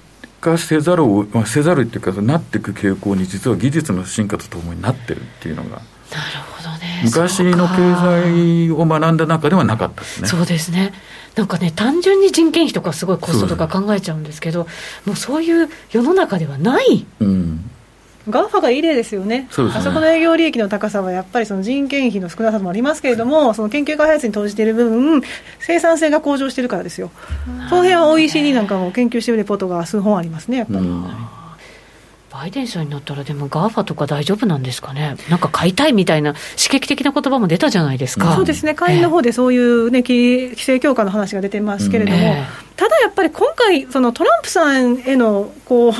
化せざるを、まあ、せざるっていうかなっていく傾向に実は技術の進化とともになってるっていうのがなるほどね。昔の経済を学んだ中ではなかったですね。そうですね。なんかね単純に人件費とかすごいコストとか考えちゃうんですけどもうそういう世の中ではない、うん GAFA がいい例ですよね、ね。あそこの営業利益の高さはやっぱりその人件費の少なさもありますけれども、その研究開発に投じている部分、生産性が向上しているからですよ、その辺は OECD なんかも研究しているレポートが数本ありますね、やっぱり。バイデンさんになったら、でも GAFA とか大丈夫なんですかね、なんか買いたいみたいな刺激的な言葉も出たじゃないですか、そうですね、下院の方でそういうね、規制強化の話が出てますけれども、ただやっぱり今回、そのトランプさんへのこう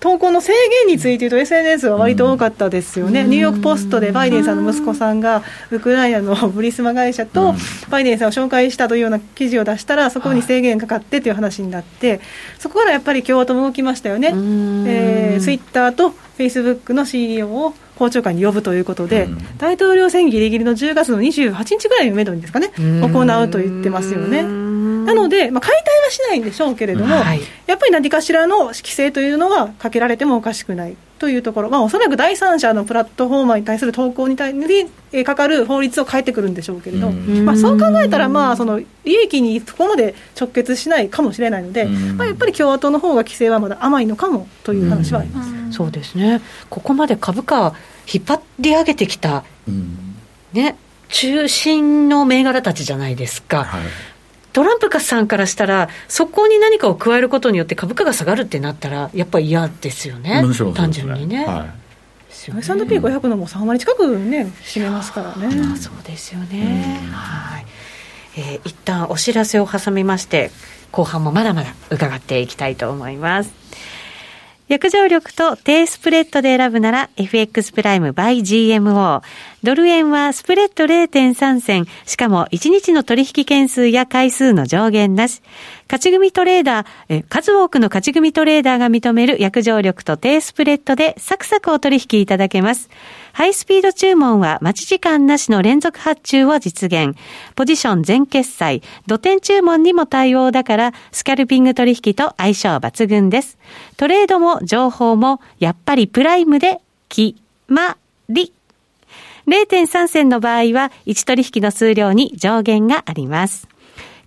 投稿の制限について言うと SNS は割と多かったですよね、ニューヨーク・ポストでバイデンさんの息子さんがウクライナのブリスマ会社とバイデンさんを紹介したというような記事を出したらそこに制限かかってという話になってそこからやっぱり共和党も動きましたよね、えー、ツイッターとフェイスブックの CEO を公聴会に呼ぶということで、大統領選ぎりぎりの10月の28日ぐらいをめどにですかね、行うと言ってますよね。なので、まあ、解体はしないんでしょうけれども、はい、やっぱり何かしらの規制というのはかけられてもおかしくないというところ、まあ、おそらく第三者のプラットフォーマーに対する投稿に対にかかる法律を変えてくるんでしょうけれど、まあ、そう考えたら、まあ、その利益にそこまで直結しないかもしれないので、まあ、やっぱり共和党の方が規制はまだ甘いのかもという話はあります、そうですね、ここまで株価、引っ張り上げてきた、ね、中心の銘柄たちじゃないですか。はいトランプさんからしたら、そこに何かを加えることによって株価が下がるってなったら、やっぱり嫌ですよね、ね単純にね。はい S&P500 のも3割近くね、占めますからね。まあ、そうですよね。はい。えー、一旦お知らせを挟みまして、後半もまだまだ伺っていきたいと思います。約定力と低スプレッドで選ぶなら FX プライムバイ GMO。ドル円はスプレッド0.3銭、しかも1日の取引件数や回数の上限なし。勝ち組トレーダー、え数多くの勝ち組トレーダーが認める約定力と低スプレッドでサクサクお取引いただけます。ハイスピード注文は待ち時間なしの連続発注を実現。ポジション全決済、土点注文にも対応だから、スキャルピング取引と相性抜群です。トレードも情報も、やっぱりプライムで、決まり。0.3銭の場合は、1取引の数量に上限があります。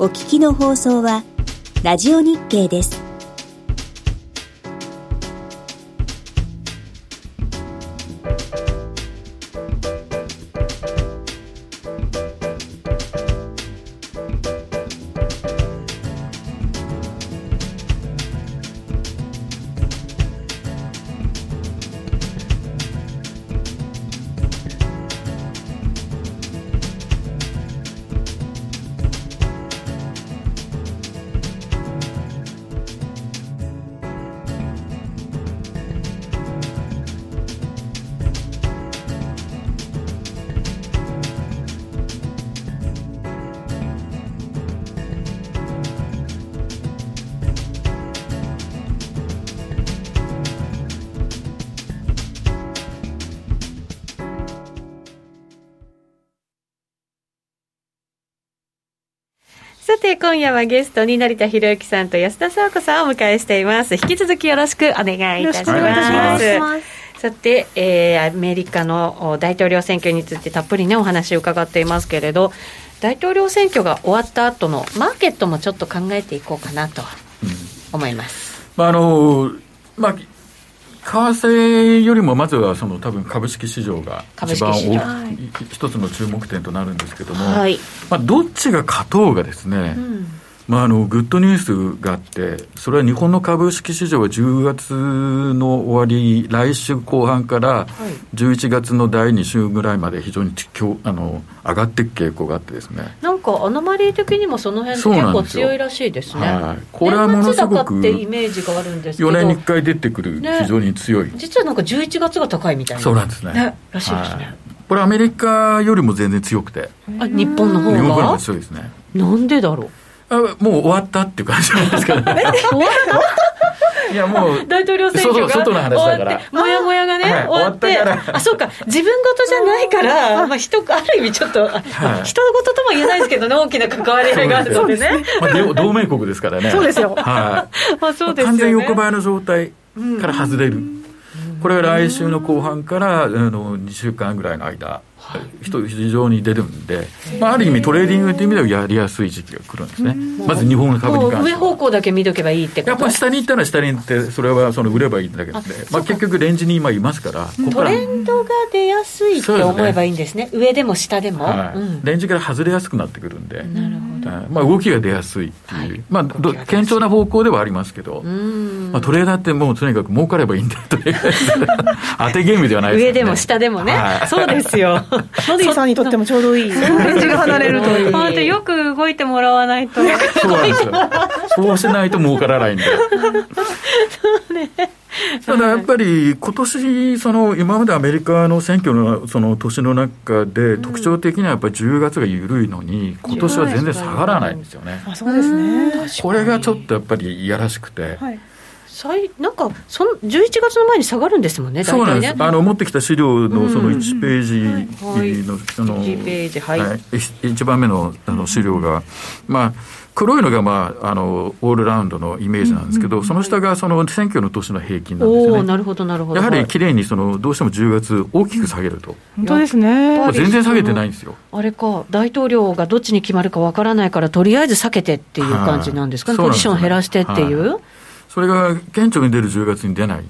お聞きの放送は、ラジオ日経です。て今夜はゲストに成田博之さんと安田沙子さんをお迎えしています。引き続きよろしくお願いいたします。さて、えー、アメリカの大統領選挙についてたっぷりねお話を伺っていますけれど大統領選挙が終わった後のマーケットもちょっと考えていこうかなと思います、うん、まああのまあ為替よりもまずはその多分株式市場が一番大きい一つの注目点となるんですけども、はい、まあ、どっちが勝とうがですね、うんまあ、あのグッドニュースがあって、それは日本の株式市場は10月の終わり、来週後半から11月の第2週ぐらいまで非常にあの上がっていく傾向があってですね。なんかアノマリー的にもその辺結構強いらしいですね。はい、これはものすごくってイメージがあるんですけど。4年に1回出てくる非常に強い、ね、実はなんか11月が高いみたいな。そうなんですね、ね、らしいですね、はい。これアメリカよりも全然強くて。あ日本の方が？日本の方が強いですね。なんでだろう？もう終わったっていう感じなんですかね。終わった？いやもう大統領選挙が外の話だから。もやもやがね、はい、終わってあそうか。自分事じゃないから、まあ、人ある意味ちょっと、はい、人事とも言えないですけどね大きな関わり合いがあるのでね。まあ、同盟国ですからね。そうですよ、はい。まあそうですよね、完全横ばいの状態から外れる、これは来週の後半からあの2週間ぐらいの間、人非常に出るんで、まあ、ある意味トレーディングという意味ではやりやすい時期が来るんですね、まず日本の株に関して上方向だけ見とけばいいってやっぱ下に行ったら下に行ってそれはその売ればいいだけで、まあ、結局レンジに今いますからトレンドが出やすいって思えばいいんですね、ね、上でも下でも、はい。うん、レンジから外れやすくなってくるんで。なるほど、まあ、動きが出やすいっていう、はい、まあ堅調な方向ではありますけど、まあ、トレーダーってもうとにかく儲かればいいんだと 当てゲームではないです、ね、上でも下でもね、はい、そうですよノディさんにとってもちょうどいい。レンジが離れるという本当よく動いてもらわないと。そうなんですよ。そうしないと儲からないんで。そうね。ただやっぱり今年その今までアメリカの選挙のその年の中で特徴的にはやっぱり10月が緩いのに今年は全然下がらないんですよね。あそうですね。これがちょっとやっぱりいやらしくて。はい最なんかその11月の前に下がるんですもんね、そうなんです、あの持ってきた資料のその1ページの、その1ページ、はい、はい、1番目のあの資料が、まあ、黒いのが、まあ、あのオールラウンドのイメージなんですけど、その下がその選挙の年の平均なんですよね。なるほどなるほど。やはりきれいにそのどうしても10月大きく下げると、本当ですね。全然下げてないんですよ。あれか大統領がどっちに決まるかわからないからとりあえず避けてっていう感じなんですかね、ポジション減らしてっていう、それが顕著に出る10月に出ないっ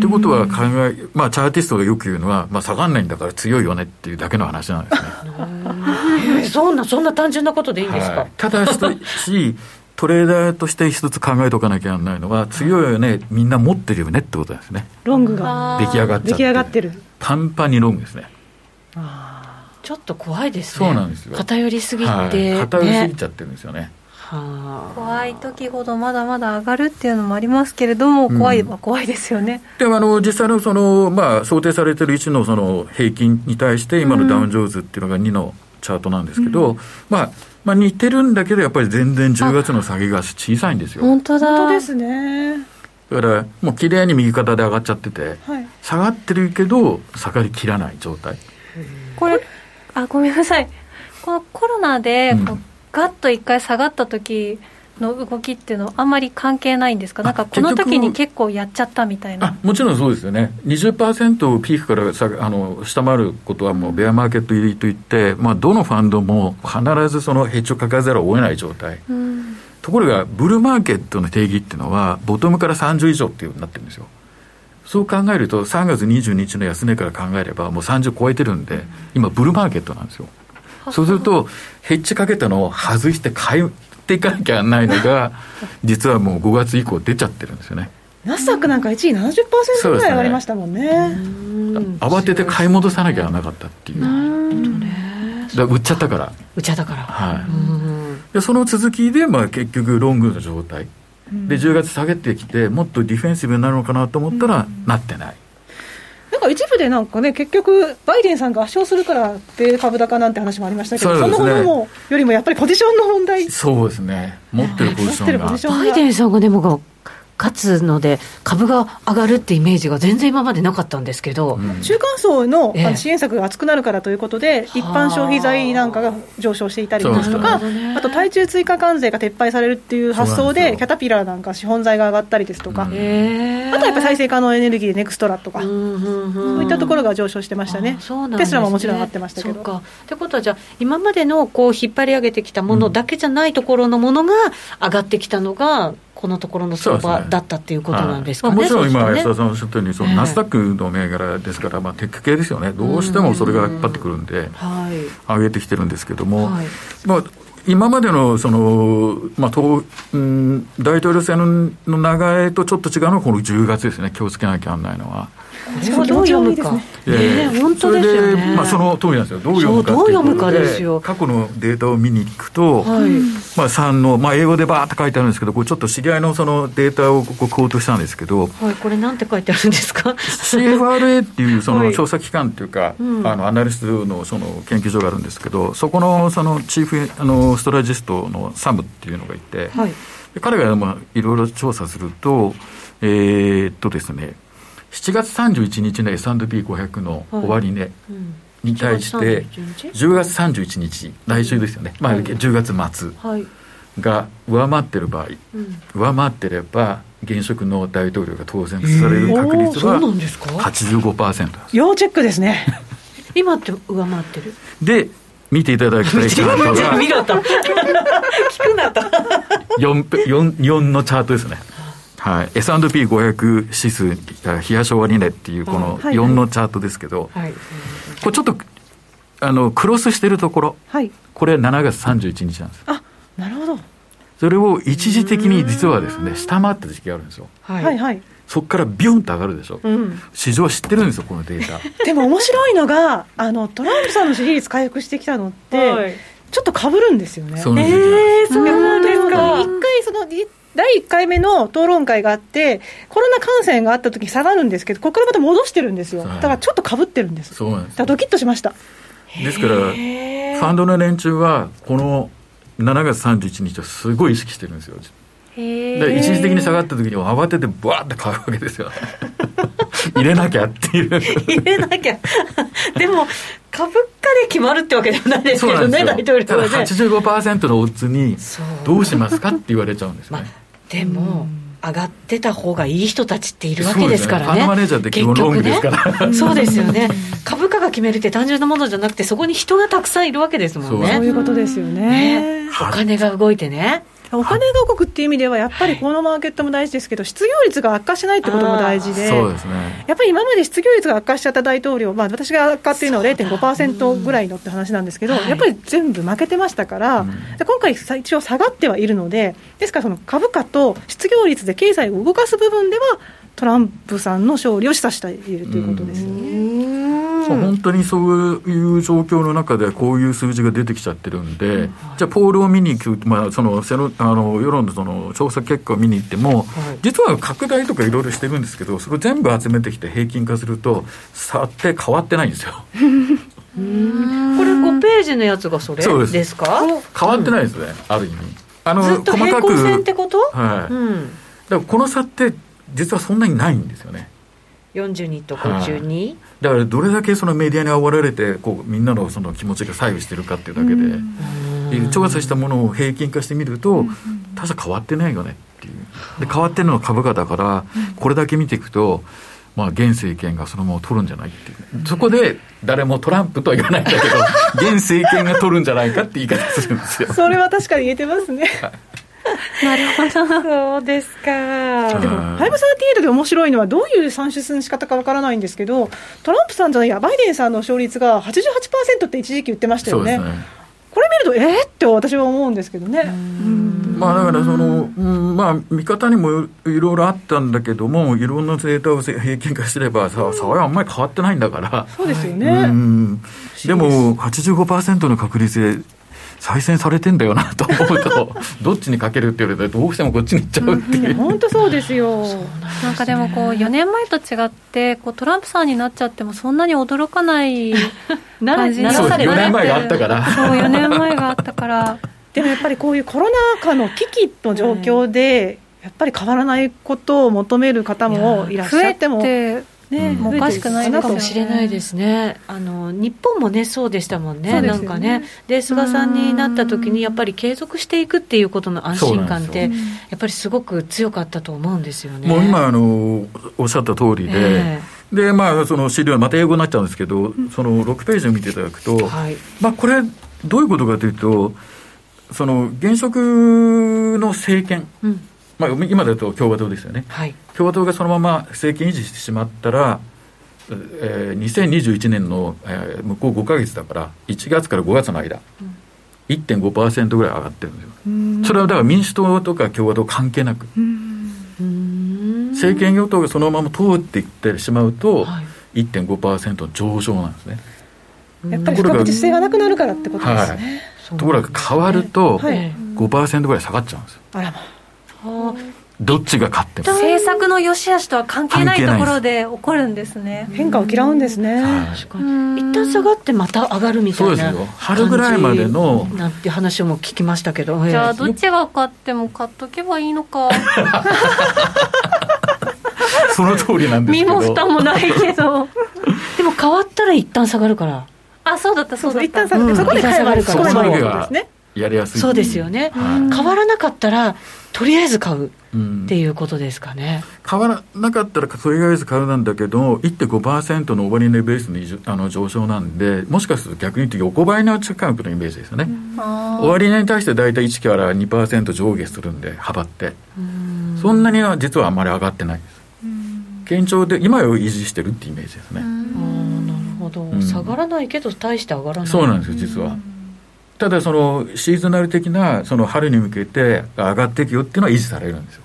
てことは考え、まあ、チャーティストがよく言うのは、まあ、下がんないんだから強いよねっていうだけの話なんですね。えー、そんなそんな単純なことでいいんですか、はい、ただしトレーダーとして一つ考えておかなきゃならないのは、強いよね、みんな持ってるよねってことですね。ロングが出来上がっちゃって。出来上がってる。パンパンにロングですね。ちょっと怖いですね。そうなんですよ。偏りすぎて、はい、偏りすぎちゃってるんですよね。怖い時ほどまだまだ上がるっていうのもありますけれども、怖いは怖いですよね。でもあの実際のその、まあ、想定されてる1のその平均に対して、今のダウンジョーズっていうのが2のチャートなんですけど、うん、まあ、まあ、似てるんだけど、やっぱり全然10月の下げが小さいんですよ。本当だ。本当ですね。だから、もう綺麗に右肩で上がっちゃってて、はい、下がってるけど、下がりきらない状態。これ、あ、ごめんなさい。このコロナで、うんガッと一回下がった時の動きっていうのはあんまり関係ないんですか？なんかこの時に結構やっちゃったみたいな。もちろんそうですよね。20%をピークからさあの下回ることはもうベアマーケット入りといって、まあ、どのファンドも必ずそのヘッジを抱えざるを得ない状態、うん、ところがブルーマーケットの定義っていうのはボトムから30以上っていうようになってるんですよ。そう考えると3月22日の安値から考えればもう30超えてるんで今ブルーマーケットなんですよそうすると、ヘッジかけたのを外して買っていかなきゃないのが、実はもう5月以降出ちゃってるんですよね。ナスダックなんか1位70%ぐらい上がりましたもんね。慌てて買い戻さなきゃなかったっていう。だ売っちゃったから。売っちゃったから。はい。でその続きで、まあ結局ロングの状態。で、10月下げてきて、もっとディフェンシブになるのかなと思ったら、なってない。か一部でなんかね、結局、バイデンさんが圧勝するから、米株高なんて話もありましたけど、そ,、ね、そんなこともよりもやっぱりポジションの問題。そうですね、持ってるポジションが。バイデンさんがでも勝つので、株が上がるってイメージが全然今までなかったんですけど、うん、中間層の支援策が厚くなるからということで、一般消費財なんかが上昇していたりですとか、あと対中追加関税が撤廃されるっていう発想で、キャタピラーなんか資本財が上がったりですとか、あとはやっぱ再生可能エネルギーでネクストラとか、そういったところが上昇してましたね、テスラももちろん上がってましたけど。ってことは、じゃあ、今までのこう引っ張り上げてきたものだけじゃないところのものが上がってきたのが、このところの相場だったっていうことなんですかね、まあ、もちろん今、安田さんおっしゃったように、そのナスダックの銘柄ですから、まあ、テック系ですよね、どうしてもそれが引っ張ってくるんで、上げてきてるんですけども、はい、まあ、今までのその、まあ党うん、大統領選の流れとちょっと違うのは、この10月ですね、気をつけなきゃならないのは。これどう読むか、えー、本当ですよね。まあ、その通りなんですよどう読むかどう読むかですよ。過去のデータを見に行くと、はい。まあ、3の、まあ、英語でばーって書いてあるんですけどこれちょっと知り合いのそのデータをここうとしたんですけど、はい、これなんて書いてあるんですか？CFRA っていうその調査機関っていうか、はいあのアナリストのその研究所があるんですけどそこのそのチーフあのストラジストのサムっていうのがいて、はい、彼がまあいろいろ調査するとえー、っとですね7月31日の S&P500 の終値に対して、10月31日、来週ですよね、まあ、10月末が上回ってる場合、上回ってれば、現職の大統領が当選される確率は85%です要チェックですね。今って上回ってる。で見ていただきたいチャートが見ろと 聞くなと。4, 4, 4のチャートですねはい、S&P500 指数、冷やし終値っていうこの4のチャートですけど、はい。はい、これちょっとあのクロスしてるところ、はい、これ7月31日なんです。あなるほど。それを一時的に実はですね下回った時期があるんですよ。はい。はいそこからビュンと上がるでしょ、うん、市場は知ってるんですよ、このデータ。でも面白いのが、あのトランプさんの支持率回復してきたのって、はい、ちょっとかぶるんですよね。そうなんですえー、そうなんですか。一回その第1回目の討論会があって、コロナ感染があった時下がるんですけど、ここからまた戻してるんですよ、だからちょっとかぶってるんです、そうなんです。ドキッとしました。ですから、ファンドの連中は、この7月31日はすごい意識してるんですよ。で一時的に下がった時には慌ててブワーって買うわけですよ。入れなきゃっていう。入れなきゃ。でも株価で決まるってわけではないですけどね大統領はね。ただ85%のオッズにどうしますかって言われちゃうんですね、まあ、でも、上がってた方がいい人たちっているわけですからね。ねマネージャーって基本ロングですから。ね、そうですよね。株価が決めるって単純なものじゃなくて、そこに人がたくさんいるわけですもんね。そういうことですよね。ねお金が動いてね。お金が動くっていう意味では、やっぱりこのマーケットも大事ですけど、失業率が悪化しないってことも大事で、そうですね、やっぱり今まで失業率が悪化しちゃった大統領、まあ、私が悪化っていうのは0.5%ぐらいのって話なんですけど、やっぱり全部負けてましたから、うん、今回、一応下がってはいるので、ですからその株価と失業率で経済を動かす部分では、トランプさんの勝利を示唆しているということですよね。そう本当にそういう状況の中でこういう数字が出てきちゃってるんで、うん、じゃあポールを見に行く、まあ、そのセロあの世論のその調査結果を見に行っても、はい、実は拡大とかいろいろしてるんですけどそれを全部集めてきて平均化すると差って変わってないんですよ。これ5ページのやつがそれです。か？変わってないですね、うん、ある意味。あのずっと平行線ってこと？はい、うん、だからこの差って実はそんなにないんですよね。42と52、はい、だからどれだけそのメディアに煽られてこうみんなのその気持ちが左右してるかっていうだけで、調査したものを平均化してみると、他社変わってないよねっていう。で変わってるのは株価だからこれだけ見ていくとまあ、現政権がそのまま取るんじゃないっていう、そこで誰もトランプとは言わないんだけど、現政権が取るんじゃないかって言い方するんですよ。それは確かに言えてますね。なるほど。そうですか。でも、538で面白いのは、どういう算出の仕方かわからないんですけど、トランプさんじゃないや、バイデンさんの勝率が88%って一時期言ってましたよね。これ見ると、えー、って私は思うんですけどね。まあ、だからその、まあ、見方にもいろいろあったんだけども、いろんなデータを平均化すれば、さ、差はあんまり変わってないんだから、そうですよね。でも、85%の確率で再選されてんだよなと思うと どっちにかけるって言われたらどうしてもこっちに行っちゃうっていう、本当そうですよ。なんかでもこう4年前と違ってこうトランプさんになっちゃってもそんなに驚かない 感じにそう4年前があったからそう4年前があったから。でもやっぱりこういうコロナ禍の危機の状況で、やっぱり変わらないことを求める方もいらっしゃっても。ね、もうおかしくないかもしれないですね。あの日本もねそうでしたもんね。ね。なんかね、で菅さんになった時にやっぱり継続していくっていうことの安心感ってやっぱりすごく強かったと思うんですよね。もう今あのおっしゃった通りで。えー、でまあ、その資料はまた英語になっちゃうんですけど、その6ページを見ていただくと、はい、まあ、これ、どういうことかというと、その現職の政権、うん。まあ、今だと共和党ですよね、はい、共和党がそのまま政権維持してしまったら、えー、2021年の、えー、向こう5か月だから1月から5月の間、うん、1.5%ぐらい上がってるんですよ。それはだから民主党とか共和党関係なく。政権与党がそのまま通っていってしまうと、はい、1.5%上昇なんですね。やっぱり不確実性がなくなるからってことですね、はい、ところが変わると5%ぐらい下がっちゃうんですよ、あらまどっちが勝っても。政策の良し悪しとは関係ないところで起こるんですね。変化を嫌うんですね、確かに。一旦下がってまた上がるみたいなそうですよ。春ぐらいまでのなんて話も聞きましたけど。じゃあどっちが勝っても買っとけばいいのか。その通りなんですけど。身も蓋もないけど。でも変わったら一旦下がるから。あそうだったそうだった。一旦下がって、そこで買えばるから。そこでやりやすい。そうですよね、はい。変わらなかったらとりあえず買ううん。っていうことですかね、変わらなかったらとりあえず買うなんだけど1.5%の終値ベースのあの上昇なんでもしかすると逆に言って横ばいの価格のイメージですよね、終値に対して大体1から2%上下するんで幅って。そんなには実はあんまり上がってないです。堅調で今を維持してるってイメージですね、なるほど、ん。下がらないけど大して上がらない。そうなんですよ実は、ただそのシーズナル的なその春に向けて上がっていくよっていうのは維持されるんですよ。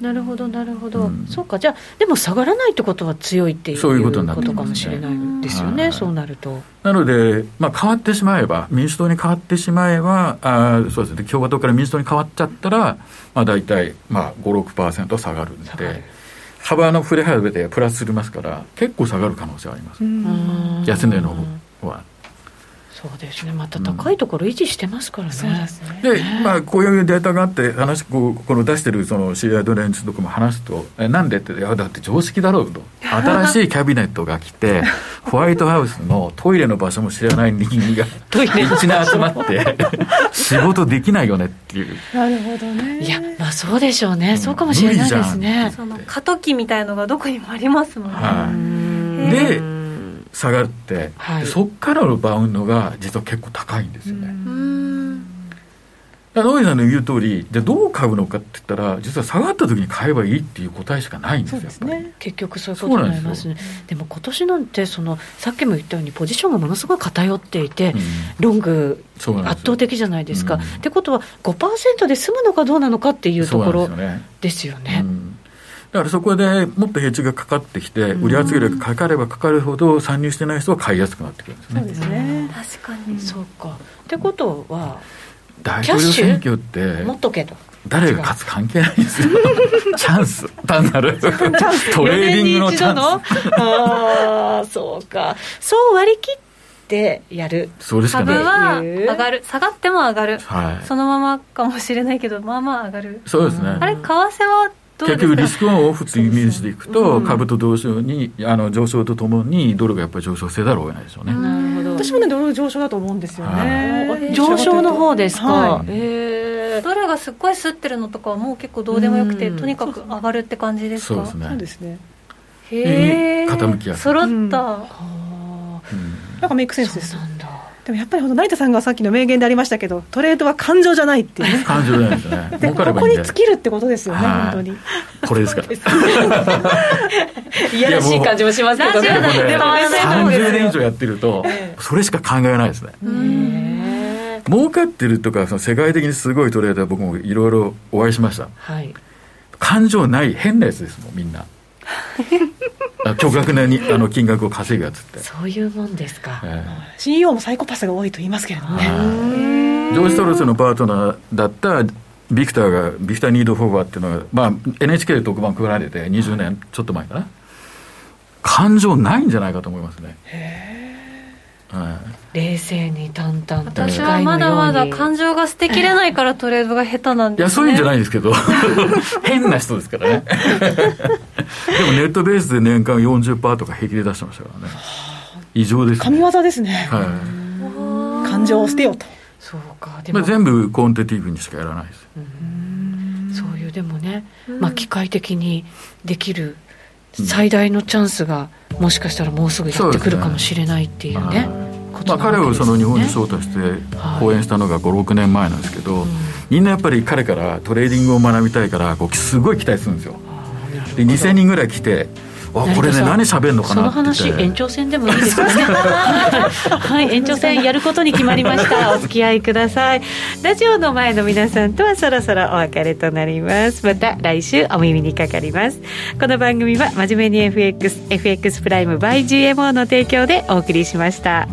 なるほどなるほど、うん。そうか。じゃあでも下がらないってことは強いっていうそういうことこになってますね。とかもしれないですよね、はい。そうなると。なので、まあ、変わってしまえば、民主党に変わってしまえば、あーそうですね、共和党から民主党に変わっちゃったら、まあ、大体、まあ、5、6%下がるん下がる。で、幅の振れ幅でプラスすりますから、結構下がる可能性はあります、うん。安値の方は。そうですね。また高いところ維持してますからね、そうですね。で、まあ、こういうデータがあって、話、こう、この出してるそのシリアドレンジとかも話すと、え、なんでって、いや、だって常識だろうと。新しいキャビネットが来て、ホワイトハウスのトイレの場所も知らない人間が、トイレ一に集まって、仕事できないよねっていう。なるほどね。いやまあそうでしょうね、そうかもしれないですね。その過渡期みたいのがどこにもありますもんね、はい。でで下がって、はい。そっからのバウンドが実は結構高いんですよね。野上さんの言う通り、でどう買うのかって言ったら、実は下がった時に買えばいいっていう答えしかないんですよ、ですね。結局そういうことになりますね。でも今年なんてそのさっきも言ったようにポジションがものすごい偏っていて、うん。ロング圧倒的じゃないですか、うん。ってことは5%で済むのかどうなのかっていうところですよね。ですよね。うんだからそこでもっとヘッジがかかってきて、売り圧力がかかればかかるほど、参入してない人は買いやすくなってくるんですね。そうですね確かにそうかってことは大統領選挙って、持っとけと誰が勝つ関係ないんですよ。チャンス、単なる。トレーディングのチャンス。スああそうかそう割り切ってやるそれしか株ない。は上がる下がっても上がる、はい。そのままかもしれないけどまあまあ上がるそうですね。あれ為替は結局リスクオンオフというイメージでいくと、株と同時にあの上昇とともにドルがやっぱり上昇せざるを得ないでしょうね。なるほど。私もねドル上昇だと思うんですよね。は上昇の方ですか、はえドルがすっごい吸ってるのとかはもう結構どうでもよくてうん。とにかく上がるって感じですか？そうですね。そうですね。へえ傾きやすい。揃った、うん。なんかメイクセンスですでもやっぱりほんと成田さんがさっきの名言でありましたけどトレードは感情じゃないっていうね感情じゃないですね。でここに尽きるってことですよねはい本当にこれですから。いやらしい感じもしますけどねでもね、でも30年以上やってると、それしか考えないですね。へえ儲かってるとか、その世界的にすごいトレーダー僕もいろいろお会いしました。はい感情ない変なやつですもん、みんな。あ巨額なに あの金額を稼ぐやつって。そういうもんですか、え CEO もサイコパスが多いと言いますけれどもねはいジョージ・トロスのパートナーだったビクターが、ビクター・ニード・フォーバーっていうのが、まあ、NHK で特番配られて20年ちょっと前かな。感情ないんじゃないかと思いますね。はい冷静に淡々と私はまだまだ感情が捨てきれないからトレードが下手なんいや、です、ね、そういうんじゃないですけど、変な人ですからね。でもネットベースで年間40%とか平気で出してましたからね。異常です、神ね。業ですねはい。感情を捨てようとそうかでも、まあ、全部コンテティブにしかやらないです。そういうでもね、まあ、機械的にできる最大のチャンスがもしかしたらもうすぐやってくるかもしれないっていうね。まあ、彼をその日本に招待して講演したのが5、6年前なんですけど、みんなやっぱり彼からトレーディングを学びたいからこうすごい期待するんですよ。で2000人ぐらい来てあこれね何喋るのかそのなって言って。話延長戦でもいいですかね。はい延長戦やることに決まりました。お付き合いください。ラジオの前の皆さんとはそろそろお別れとなります。また来週お耳にかかります。この番組は真面目に FXFX プライム by GMO の提供でお送りしました